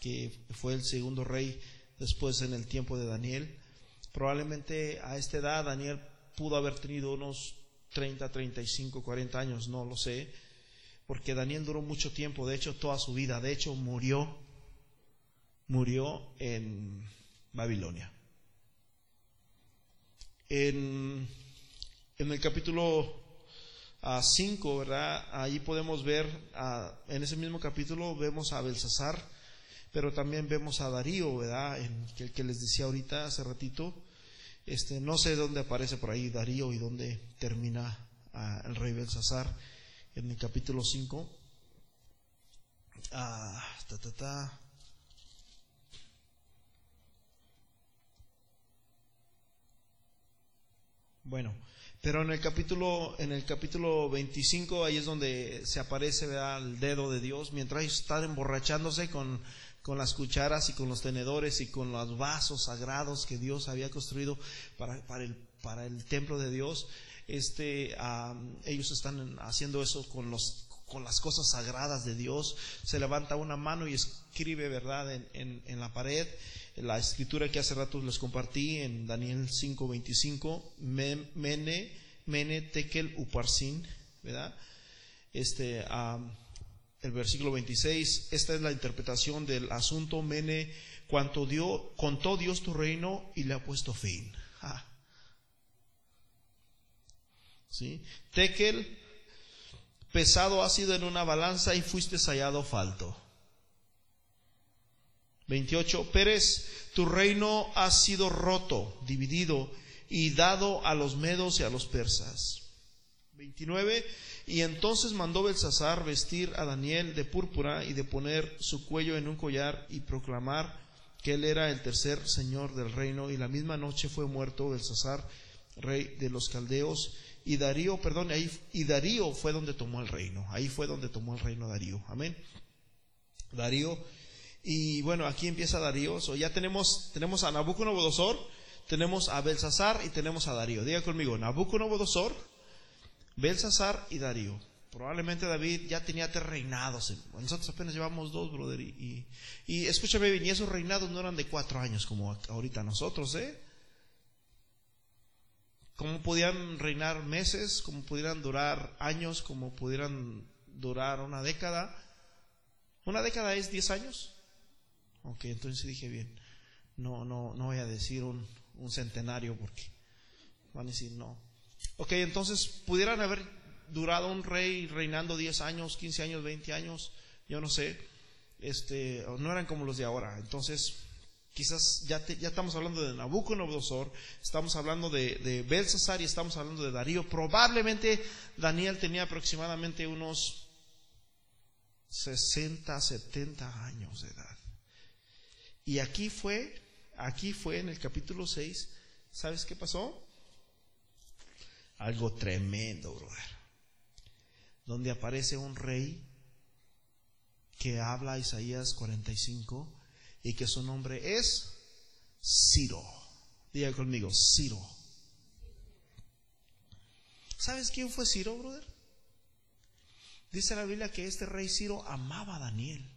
que fue el segundo rey después en el tiempo de Daniel. Probablemente a esta edad Daniel pudo haber tenido unos 30, 35, 40 años, no lo sé, porque Daniel duró mucho tiempo, de hecho toda su vida, de hecho murió, murió en Babilonia. En, en el capítulo 5, ¿verdad? Ahí podemos ver, en ese mismo capítulo vemos a Belsasar, pero también vemos a Darío, ¿verdad? En el que les decía ahorita hace ratito. Este, no sé dónde aparece por ahí Darío y dónde termina el rey Belsasar en el capítulo 5. Ah, ta, ta, ta. Bueno, pero en el capítulo, en el capítulo 25, ahí es donde se aparece el dedo de Dios, mientras ellos están emborrachándose con, con las cucharas y con los tenedores y con los vasos sagrados que Dios había construido para, para, el, para el templo de Dios. Este, ellos están haciendo eso con, los, con las cosas sagradas de Dios. Se levanta una mano y escribe, ¿verdad?, en, en la pared la escritura que hace rato les compartí en Daniel 5:25, Mene, Mene, Tekel, Uparsin, ¿verdad? Este, el versículo 26, esta es la interpretación del asunto, Mene, cuanto dio, contó Dios tu reino y le ha puesto fin. ¿Sí? Tekel, pesado ha sido en una balanza y fuiste hallado falto. 28. Pérez, tu reino ha sido roto, dividido y dado a los medos y a los persas. 29. Y entonces mandó Belsasar vestir a Daniel de púrpura y de poner su cuello en un collar y proclamar que él era el tercer señor del reino. Y la misma noche fue muerto Belsasar, rey de los caldeos. Y Darío, perdón, ahí, y Darío fue donde tomó el reino. Ahí fue donde tomó el reino Darío. Amén. Darío y bueno, aquí empieza Darío. ya tenemos, tenemos a Nabucodonosor, tenemos a Belsasar y tenemos a Darío. Diga conmigo, Nabucodonosor, Belsasar y Darío. Probablemente David ya tenía tres reinados. Nosotros apenas llevamos dos, brother. Y, y, escúchame bien, y esos reinados no eran de cuatro años como ahorita nosotros, ¿eh? Como podían reinar meses, como pudieran durar años, como pudieran durar una década. ¿Una década es diez años? Ok, entonces dije bien, no, no, no voy a decir un, un centenario porque van a decir no. Ok, entonces pudieran haber durado un rey reinando 10 años, 15 años, 20 años, yo no sé, este, no eran como los de ahora. Entonces, quizás ya, ya estamos hablando de Nabucodonosor, estamos hablando de, de Belsasar y estamos hablando de Darío. Probablemente Daniel tenía aproximadamente unos 60, 70 años de edad. Y aquí fue, aquí fue en el capítulo 6, ¿sabes qué pasó? Algo tremendo, brother. Donde aparece un rey que habla Isaías 45 y que su nombre es Ciro. Diga conmigo, Ciro. ¿Sabes quién fue Ciro, brother? Dice la Biblia que este rey Ciro amaba a Daniel.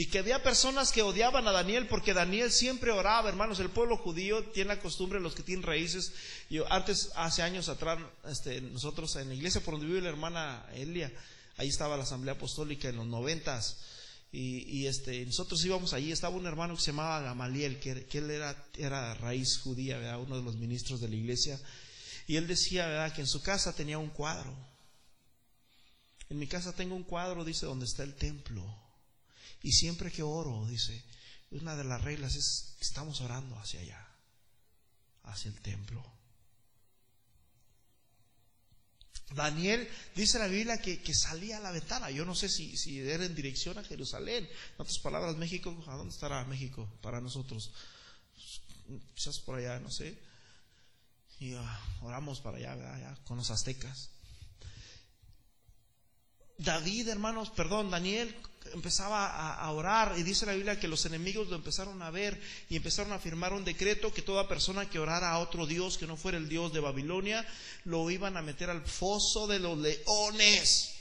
Y que había personas que odiaban a Daniel porque Daniel siempre oraba, hermanos. El pueblo judío tiene la costumbre, los que tienen raíces. Yo antes, hace años atrás, este, nosotros en la iglesia por donde vive la hermana Elia, ahí estaba la asamblea apostólica en los noventas. Y, este, nosotros íbamos allí, estaba un hermano que se llamaba Gamaliel, que, él era, era raíz judía, ¿verdad? uno de los ministros de la iglesia. Y él decía ¿verdad? que en su casa tenía un cuadro. En mi casa tengo un cuadro, dice, donde está el templo. Y siempre que oro, dice, una de las reglas es que estamos orando hacia allá, hacia el templo. Daniel dice la Biblia que, salía a la ventana. Yo no sé si, si, era en dirección a Jerusalén. En otras palabras, México, ¿a dónde estará México para nosotros? Quizás por allá, no sé. Y ah, oramos para allá, con los aztecas. David, hermanos, perdón, Daniel empezaba a, orar y dice la Biblia que los enemigos lo empezaron a ver y empezaron a firmar un decreto que toda persona que orara a otro Dios que no fuera el Dios de Babilonia lo iban a meter al foso de los leones.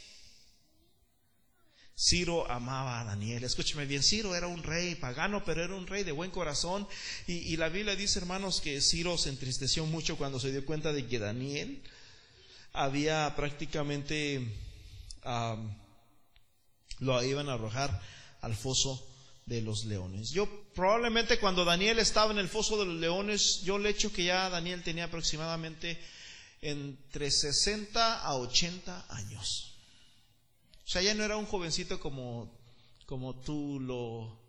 Ciro amaba a Daniel. Escúcheme bien, Ciro era un rey pagano, pero era un rey de buen corazón. Y, la Biblia dice, hermanos, que Ciro se entristeció mucho cuando se dio cuenta de que Daniel había prácticamente lo iban a arrojar al foso de los leones. Yo probablemente cuando Daniel estaba en el foso de los leones, yo le echo que ya Daniel tenía aproximadamente entre 60 a 80 años. O sea, ya no era un jovencito como, como tú lo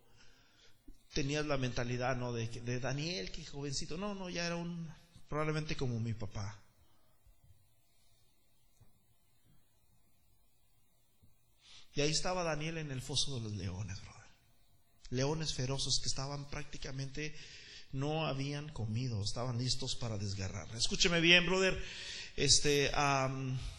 tenías la mentalidad, ¿no? De, de Daniel, que jovencito. No, no, ya era un, probablemente como mi papá. Y ahí estaba Daniel en el foso de los leones, brother. Leones feroces que estaban prácticamente, no habían comido, estaban listos para desgarrar. Escúcheme bien, brother. Este,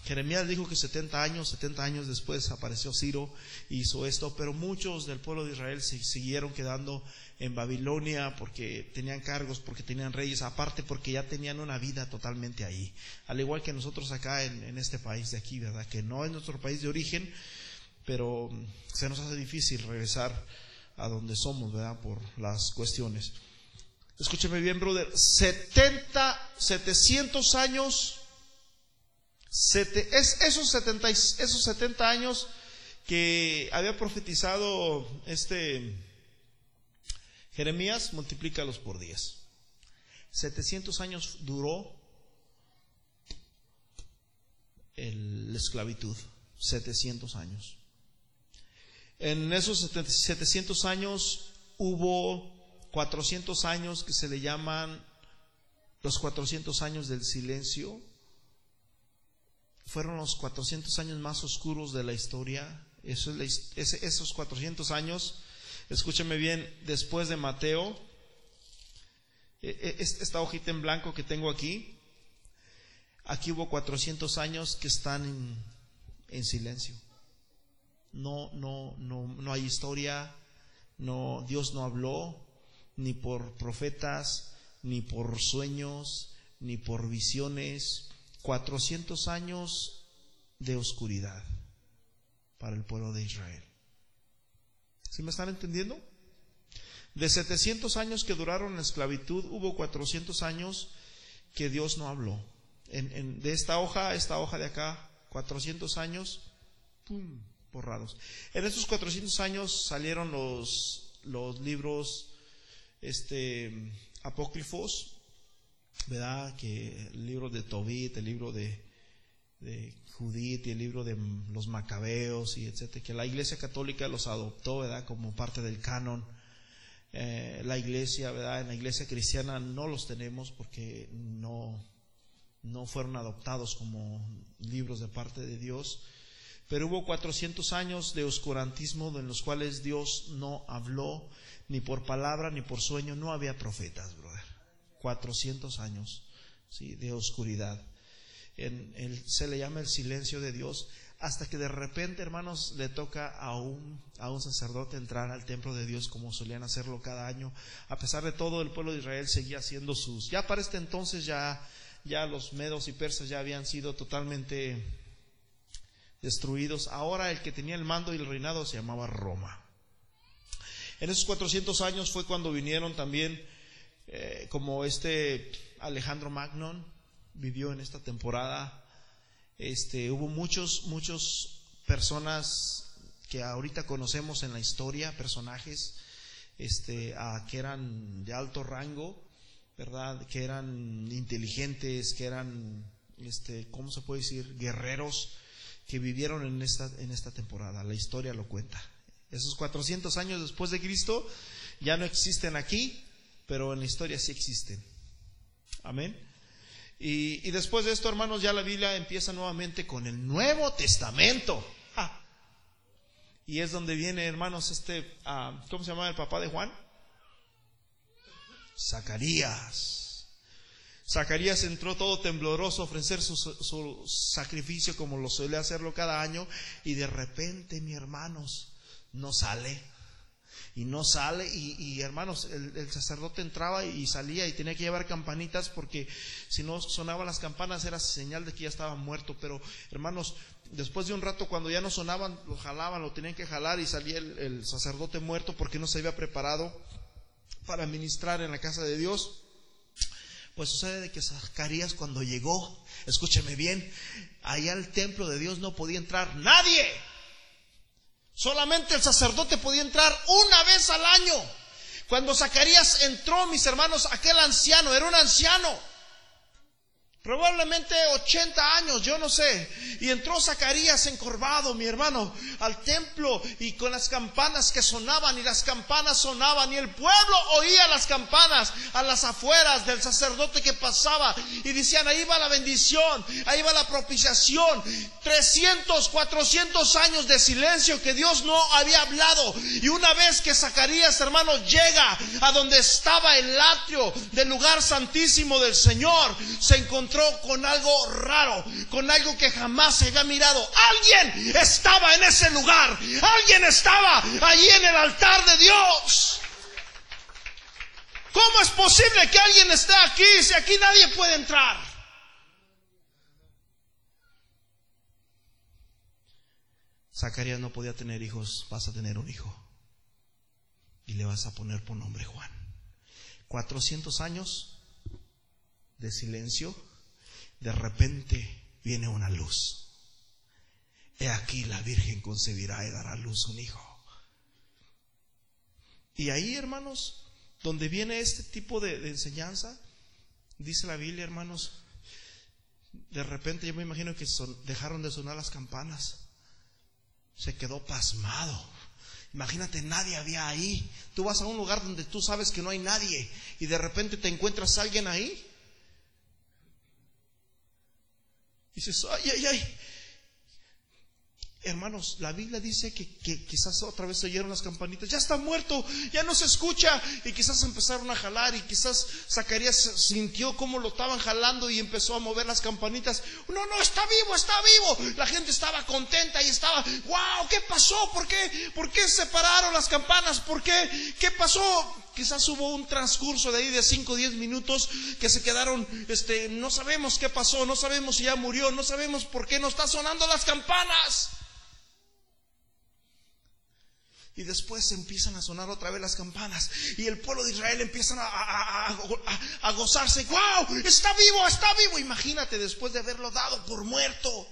Jeremías dijo que 70 años, 70 años después apareció Ciro, hizo esto, pero muchos del pueblo de Israel se siguieron quedando en Babilonia porque tenían cargos, porque tenían reyes, aparte porque ya tenían una vida totalmente ahí. Al igual que nosotros acá en, en este país de aquí, ¿verdad? Que no es nuestro país de origen, pero se nos hace difícil regresar a donde somos, ¿verdad? Por las cuestiones. Escúcheme bien, brother. 70, 700 años, es, esos, 70, esos 70 años que había profetizado este Jeremías, multiplícalos por 10. 700 años duró la esclavitud. 700 años. En esos 700 años hubo 400 años que se le llaman los 400 años del silencio. Fueron los 400 años más oscuros de la historia. esos 400 años, escúchame bien, después de Mateo, e, e, esta hojita en blanco que tengo aquí, aquí hubo 400 años que están en silencio no, no, no, no hay historia, no, Dios no habló, ni por profetas, ni por sueños, ni por visiones. 400 años de oscuridad para el pueblo de Israel. ¿Sí me están entendiendo? De 700 años que duraron la esclavitud, hubo 400 años que Dios no habló. En, de esta hoja, esta hoja de acá, 400 años, ¡pum! Borrados. En estos 400 años salieron los, los libros este, apócrifos, ¿verdad? Que el libro de Tobit, el libro de, de Judith y el libro de los Macabeos y etcétera, que la Iglesia Católica los adoptó, ¿verdad? Como parte del canon. Eh, la Iglesia, ¿verdad? En la Iglesia cristiana no los tenemos porque no, no fueron adoptados como libros de parte de Dios. Pero hubo 400 años de oscurantismo en los cuales Dios no habló ni por palabra ni por sueño. No había profetas, brother. 400 años ¿sí? de oscuridad. En el, se le llama el silencio de Dios hasta que de repente, hermanos, le toca a un, a un sacerdote entrar al templo de Dios como solían hacerlo cada año. A pesar de todo, el pueblo de Israel seguía haciendo sus... Ya para este entonces ya, ya los medos y persas ya habían sido totalmente destruidos. Ahora el que tenía el mando y el reinado se llamaba Roma. En esos 400 años fue cuando vinieron también, eh, como este Alejandro Magnon vivió en esta temporada, este, hubo muchos, muchos personas que ahorita conocemos en la historia, personajes este, que eran de alto rango, ¿verdad? Que eran inteligentes, que eran, este, ¿cómo se puede decir? Guerreros que vivieron en esta, en esta temporada. La historia lo cuenta. Esos 400 años después de Cristo ya no existen aquí, pero en la historia sí existen. Amén. Y, después de esto, hermanos, ya la Biblia empieza nuevamente con el Nuevo Testamento. Y es donde viene, hermanos, este, ah, ¿cómo se llama el papá de Juan? Zacarías. Zacarías entró todo tembloroso a ofrecer su, su, sacrificio como lo suele hacerlo cada año y de repente, mi hermanos, no sale y no sale y, hermanos, el, sacerdote entraba y salía y tenía que llevar campanitas porque si no sonaban las campanas era señal de que ya estaba muerto, pero hermanos, después de un rato cuando ya no sonaban, lo jalaban, lo tenían que jalar y salía el, el sacerdote muerto porque no se había preparado para ministrar en la casa de Dios. Pues sucede de que Zacarías cuando llegó, escúcheme bien, allá al templo de Dios no podía entrar nadie. Solamente el sacerdote podía entrar una vez al año. Cuando Zacarías entró, mis hermanos, aquel anciano, era un anciano, Probablemente 80 años, yo no sé. Y entró Zacarías encorvado, mi hermano, al templo y con las campanas que sonaban y las campanas sonaban y el pueblo oía las campanas a las afueras del sacerdote que pasaba y decían, ahí va la bendición, ahí va la propiciación. 300, 400 años de silencio que Dios no había hablado. Y una vez que Zacarías, hermano, llega a donde estaba el atrio del lugar santísimo del Señor, se encontró con algo raro, con algo que jamás se había mirado. Alguien estaba en ese lugar, alguien estaba allí en el altar de Dios. ¿Cómo es posible que alguien esté aquí si aquí nadie puede entrar? Zacarías no podía tener hijos, vas a tener un hijo. Y le vas a poner por nombre Juan. 400 años de silencio de repente viene una luz. He aquí la Virgen concebirá y dará a luz un hijo. Y ahí, hermanos, donde viene este tipo de, enseñanza, dice la Biblia, hermanos, de repente yo me imagino que dejaron de sonar las campanas. Se quedó pasmado. Imagínate, nadie había ahí. Tú vas a un lugar donde tú sabes que no hay nadie y de repente te encuentras a alguien ahí. Dices, ay, ay, ay. Hermanos, la Biblia dice que, quizás otra vez oyeron las campanitas, ya está muerto, ya no se escucha, y quizás empezaron a jalar, y quizás Zacarías sintió cómo lo estaban jalando y empezó a mover las campanitas. No, no, está vivo, está vivo. La gente estaba contenta y estaba, wow, ¿qué pasó? ¿Por qué? ¿Por qué se pararon las campanas? ¿Por qué? ¿Qué pasó? Quizás hubo un transcurso de ahí de 5 o 10 minutos que se quedaron, este, no sabemos qué pasó, no sabemos si ya murió, no sabemos por qué no está sonando las campanas. Y después empiezan a sonar otra vez las campanas. Y el pueblo de Israel empiezan a, gozarse. ¡Wow! Está vivo, está vivo. Imagínate después de haberlo dado por muerto.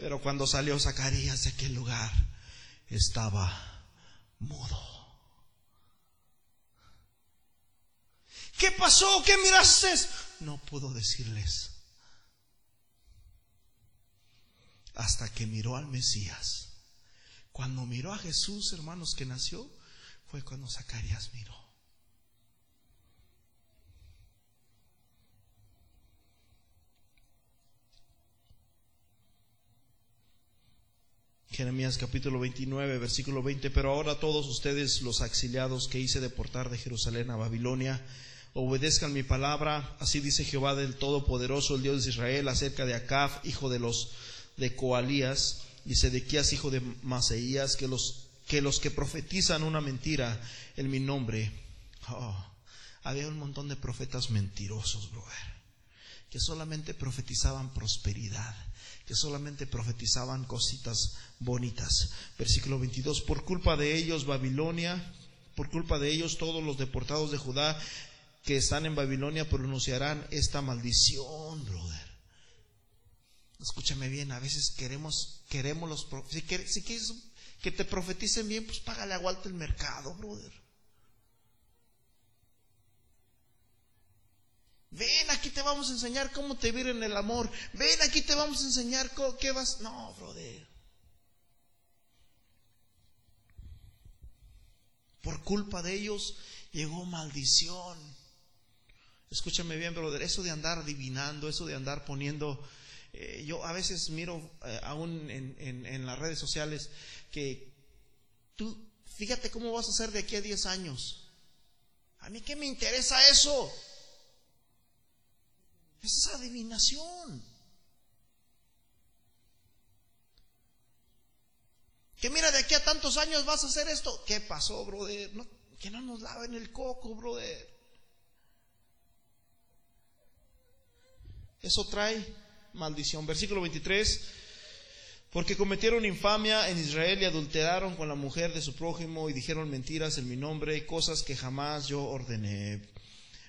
Pero cuando salió Zacarías de aquel lugar, estaba mudo. ¿Qué pasó? ¿Qué miraste? No pudo decirles. Hasta que miró al Mesías. Cuando miró a Jesús, hermanos, que nació, fue cuando Zacarías miró. Jeremías capítulo 29, versículo 20, pero ahora todos ustedes los exiliados que hice deportar de Jerusalén a Babilonia, obedezcan mi palabra, así dice Jehová del Todopoderoso, el Dios de Israel, acerca de Acab, hijo de los de Coalías, y Sedequías, hijo de Maseías, que los que los que profetizan una mentira en mi nombre, oh, había un montón de profetas mentirosos, brother, que solamente profetizaban prosperidad, que solamente profetizaban cositas bonitas. Versículo 22, por culpa de ellos Babilonia, por culpa de ellos todos los deportados de Judá que están en Babilonia pronunciarán esta maldición, brother. Escúchame bien, a veces queremos, queremos los, si, quieres, Que te profeticen bien, pues págale a el mercado, brother. Ven, aquí te vamos a enseñar cómo te vivir el amor. Ven, aquí te vamos a enseñar qué vas. No, brother. Por culpa de ellos llegó maldición. Escúchame bien, brother. Eso de andar adivinando, eso de andar poniendo. Eh, yo a veces miro eh, aún en, las redes sociales que tú, fíjate cómo vas a ser de aquí a 10 años. A mí qué me interesa eso. Esa es adivinación. Que mira, de aquí a tantos años vas a hacer esto. ¿Qué pasó, brother? que no nos laven el coco, brother. Eso trae maldición. Versículo 23. Porque cometieron infamia en Israel y adulteraron con la mujer de su prójimo y dijeron mentiras en mi nombre cosas que jamás yo ordené.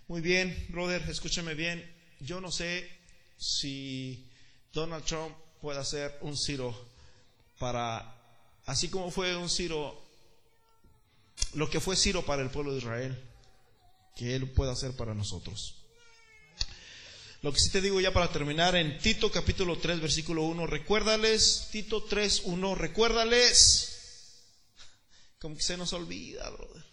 Muy bien, brother, escúchame bien yo no sé si Donald Trump pueda ser un Ciro para, así como fue un Ciro, lo que fue Ciro para el pueblo de Israel, que él pueda hacer para nosotros. Lo que sí te digo ya para terminar, en Tito capítulo 3, versículo 1, recuérdales, Tito 3, 1, recuérdales, como que se nos olvida, brother.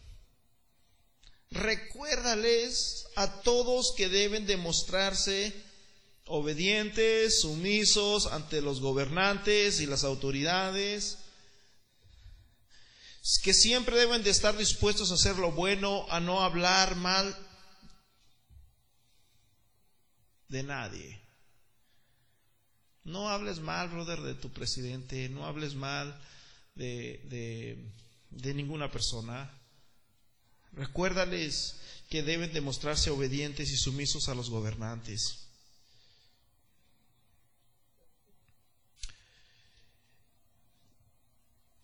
Recuérdales a todos que deben demostrarse obedientes, sumisos ante los gobernantes y las autoridades, que siempre deben de estar dispuestos a hacer lo bueno, a no hablar mal de nadie. No hables mal, brother, de tu presidente, no hables mal de, de, ninguna persona. Recuérdales que deben demostrarse obedientes y sumisos a los gobernantes.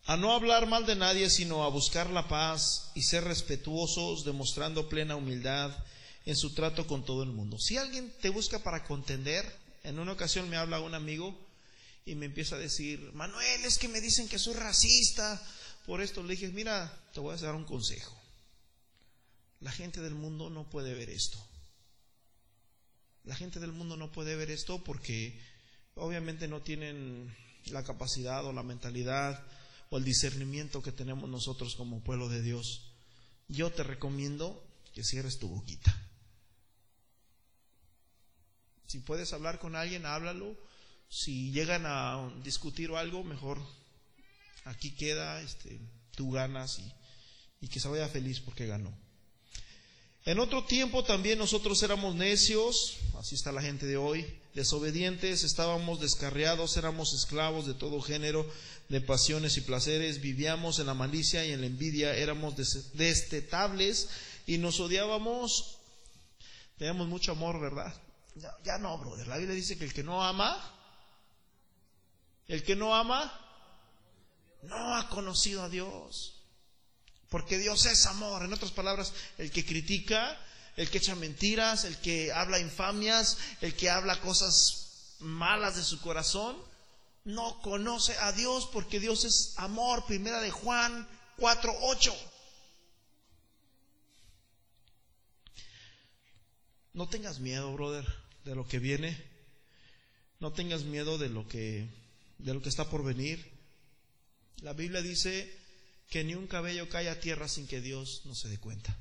A no hablar mal de nadie, sino a buscar la paz y ser respetuosos, demostrando plena humildad en su trato con todo el mundo. Si alguien te busca para contender, en una ocasión me habla un amigo y me empieza a decir, Manuel, es que me dicen que soy racista. Por esto le dije, mira, te voy a dar un consejo. La gente del mundo no puede ver esto. La gente del mundo no puede ver esto porque obviamente no tienen la capacidad o la mentalidad o el discernimiento que tenemos nosotros como pueblo de Dios. Yo te recomiendo que cierres tu boquita. Si puedes hablar con alguien, háblalo. Si llegan a discutir o algo, mejor aquí queda, este, tú ganas y, y que se vaya feliz porque ganó. En otro tiempo también nosotros éramos necios, así está la gente de hoy, desobedientes, estábamos descarriados, éramos esclavos de todo género de pasiones y placeres, vivíamos en la malicia y en la envidia, éramos destetables y nos odiábamos, teníamos mucho amor, ¿verdad? Ya, no, brother. La Biblia dice que el que no ama, el que no ama, no ha conocido a Dios. Porque Dios es amor. En otras palabras, el que critica, el que echa mentiras, el que habla infamias, el que habla cosas malas de su corazón, no conoce a Dios porque Dios es amor. Primera de Juan 4:8. No tengas miedo, brother, de lo que viene. No tengas miedo de lo que de lo que está por venir. La Biblia dice que ni un cabello cae a tierra sin que Dios no se dé cuenta.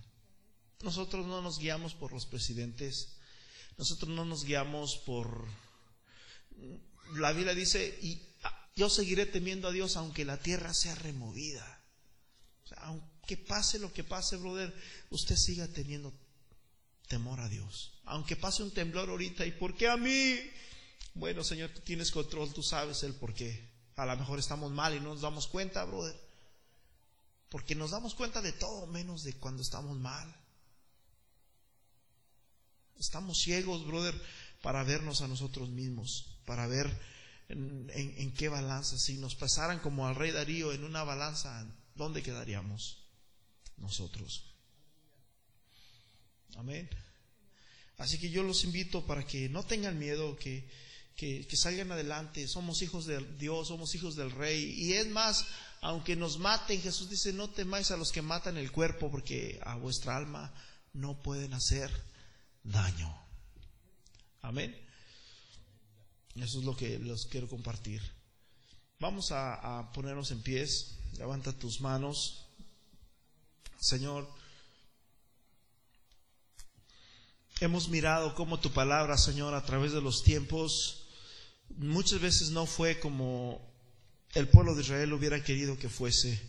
Nosotros no nos guiamos por los presidentes, nosotros no nos guiamos por... La Biblia dice, y yo seguiré temiendo a Dios aunque la tierra sea removida. aunque pase lo que pase, brother, usted siga teniendo temor a Dios. Aunque pase un temblor ahorita, ¿y por qué a mí? Bueno, Señor, tú tienes control, tú sabes el por qué. A lo mejor estamos mal y no nos damos cuenta, brother. Porque nos damos cuenta de todo menos de cuando estamos mal. Estamos ciegos, brother, para vernos a nosotros mismos, para ver en, qué balanza. Si nos pasaran como al rey Darío en una balanza, ¿dónde quedaríamos nosotros? Amén. Así que yo los invito para que no tengan miedo, que, que, salgan adelante. Somos hijos de Dios, somos hijos del Rey. Y es más, aunque nos maten, Jesús dice, no temáis a los que matan el cuerpo, porque a vuestra alma no pueden hacer daño. Amén. Eso es lo que los quiero compartir. Vamos a, a ponernos en pies. Levanta tus manos. Señor, hemos mirado cómo tu palabra, Señor, a través de los tiempos, muchas veces no fue como el pueblo de Israel hubiera querido que fuese.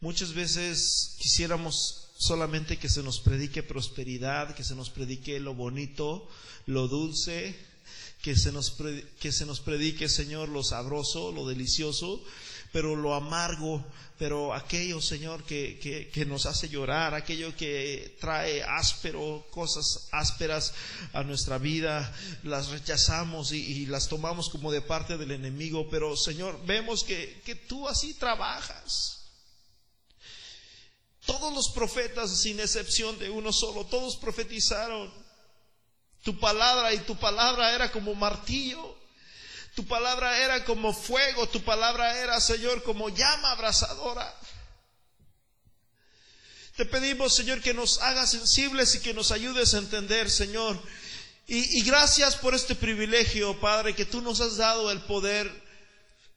Muchas veces quisiéramos solamente que se nos predique prosperidad, que se nos predique lo bonito, lo dulce, que se nos, que se nos predique, Señor, lo sabroso, lo delicioso, pero lo amargo, pero aquello, Señor, que, que, nos hace llorar, aquello que trae áspero, cosas ásperas a nuestra vida, las rechazamos y, y las tomamos como de parte del enemigo, pero Señor, vemos que, que tú así trabajas. Todos los profetas, sin excepción de uno solo, todos profetizaron tu palabra y tu palabra era como martillo. Tu palabra era como fuego, tu palabra era, Señor, como llama abrasadora. Te pedimos, Señor, que nos hagas sensibles y que nos ayudes a entender, Señor. Y, y, gracias por este privilegio, Padre, que tú nos has dado el poder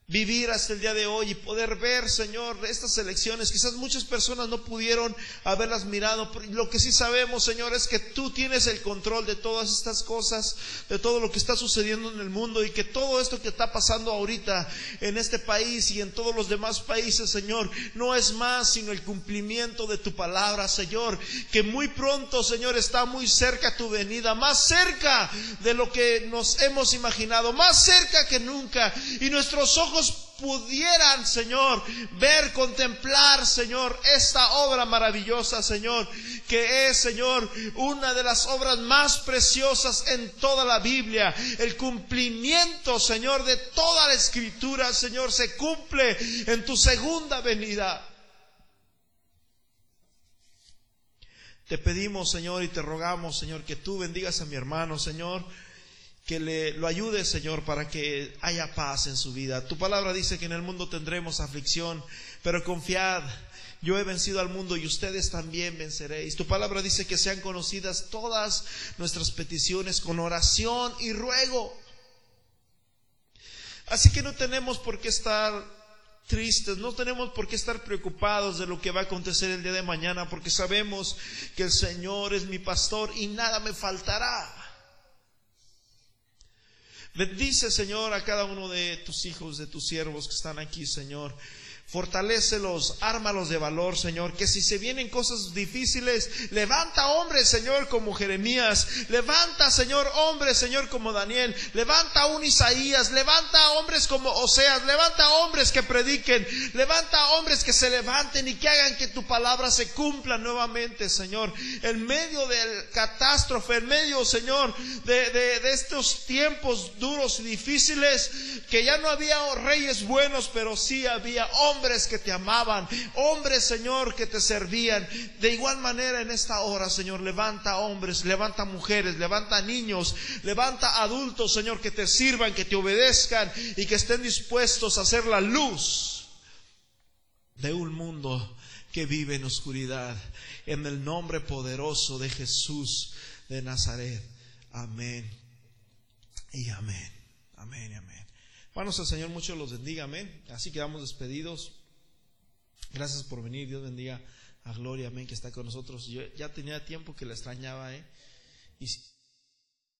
vivir hasta el día de hoy y poder ver, Señor, estas elecciones. Quizás muchas personas no pudieron haberlas mirado, lo que sí sabemos, Señor, es que tú tienes el control de todas estas cosas, de todo lo que está sucediendo en el mundo y que todo esto que está pasando ahorita en este país y en todos los demás países, Señor, no es más sino el cumplimiento de tu palabra, Señor, que muy pronto, Señor, está muy cerca tu venida, más cerca de lo que nos hemos imaginado, más cerca que nunca, y nuestros pudieran, Señor, ver, contemplar, Señor, esta obra maravillosa, Señor, que es, Señor, una de las obras más preciosas en toda la Biblia. El cumplimiento, Señor, de toda la escritura, Señor, se cumple en tu segunda venida. Te pedimos, Señor, y te rogamos, Señor, que tú bendigas a mi hermano, Señor que le, lo ayude, Señor, para que haya paz en su vida. Tu palabra dice que en el mundo tendremos aflicción, pero confiad, yo he vencido al mundo y ustedes también venceréis. Tu palabra dice que sean conocidas todas nuestras peticiones con oración y ruego. Así que no tenemos por qué estar tristes, no tenemos por qué estar preocupados de lo que va a acontecer el día de mañana, porque sabemos que el Señor es mi pastor y nada me faltará. Bendice, Señor, a cada uno de tus hijos, de tus siervos que están aquí, Señor. Fortalécelos, ármalos de valor, Señor, que si se vienen cosas difíciles, levanta hombres, Señor, como Jeremías, levanta, Señor, hombres, Señor, como Daniel, levanta un Isaías, levanta hombres como Oseas, levanta hombres que prediquen, levanta hombres que se levanten y que hagan que tu palabra se cumpla nuevamente, Señor, en medio del catástrofe, en medio, Señor, de, de, de estos tiempos duros y difíciles, que ya no había reyes buenos, pero sí había hombres hombres que te amaban, hombres, Señor, que te servían. De igual manera en esta hora, Señor, levanta hombres, levanta mujeres, levanta niños, levanta adultos, Señor, que te sirvan, que te obedezcan y que estén dispuestos a hacer la luz de un mundo que vive en oscuridad. En el nombre poderoso de Jesús de Nazaret. Amén. Y amén. Amén y amén. Hermanos, el Señor mucho los bendiga, amén. Así quedamos despedidos. Gracias por venir, Dios bendiga a Gloria, amén, que está con nosotros. Yo ya tenía tiempo que la extrañaba, ¿eh?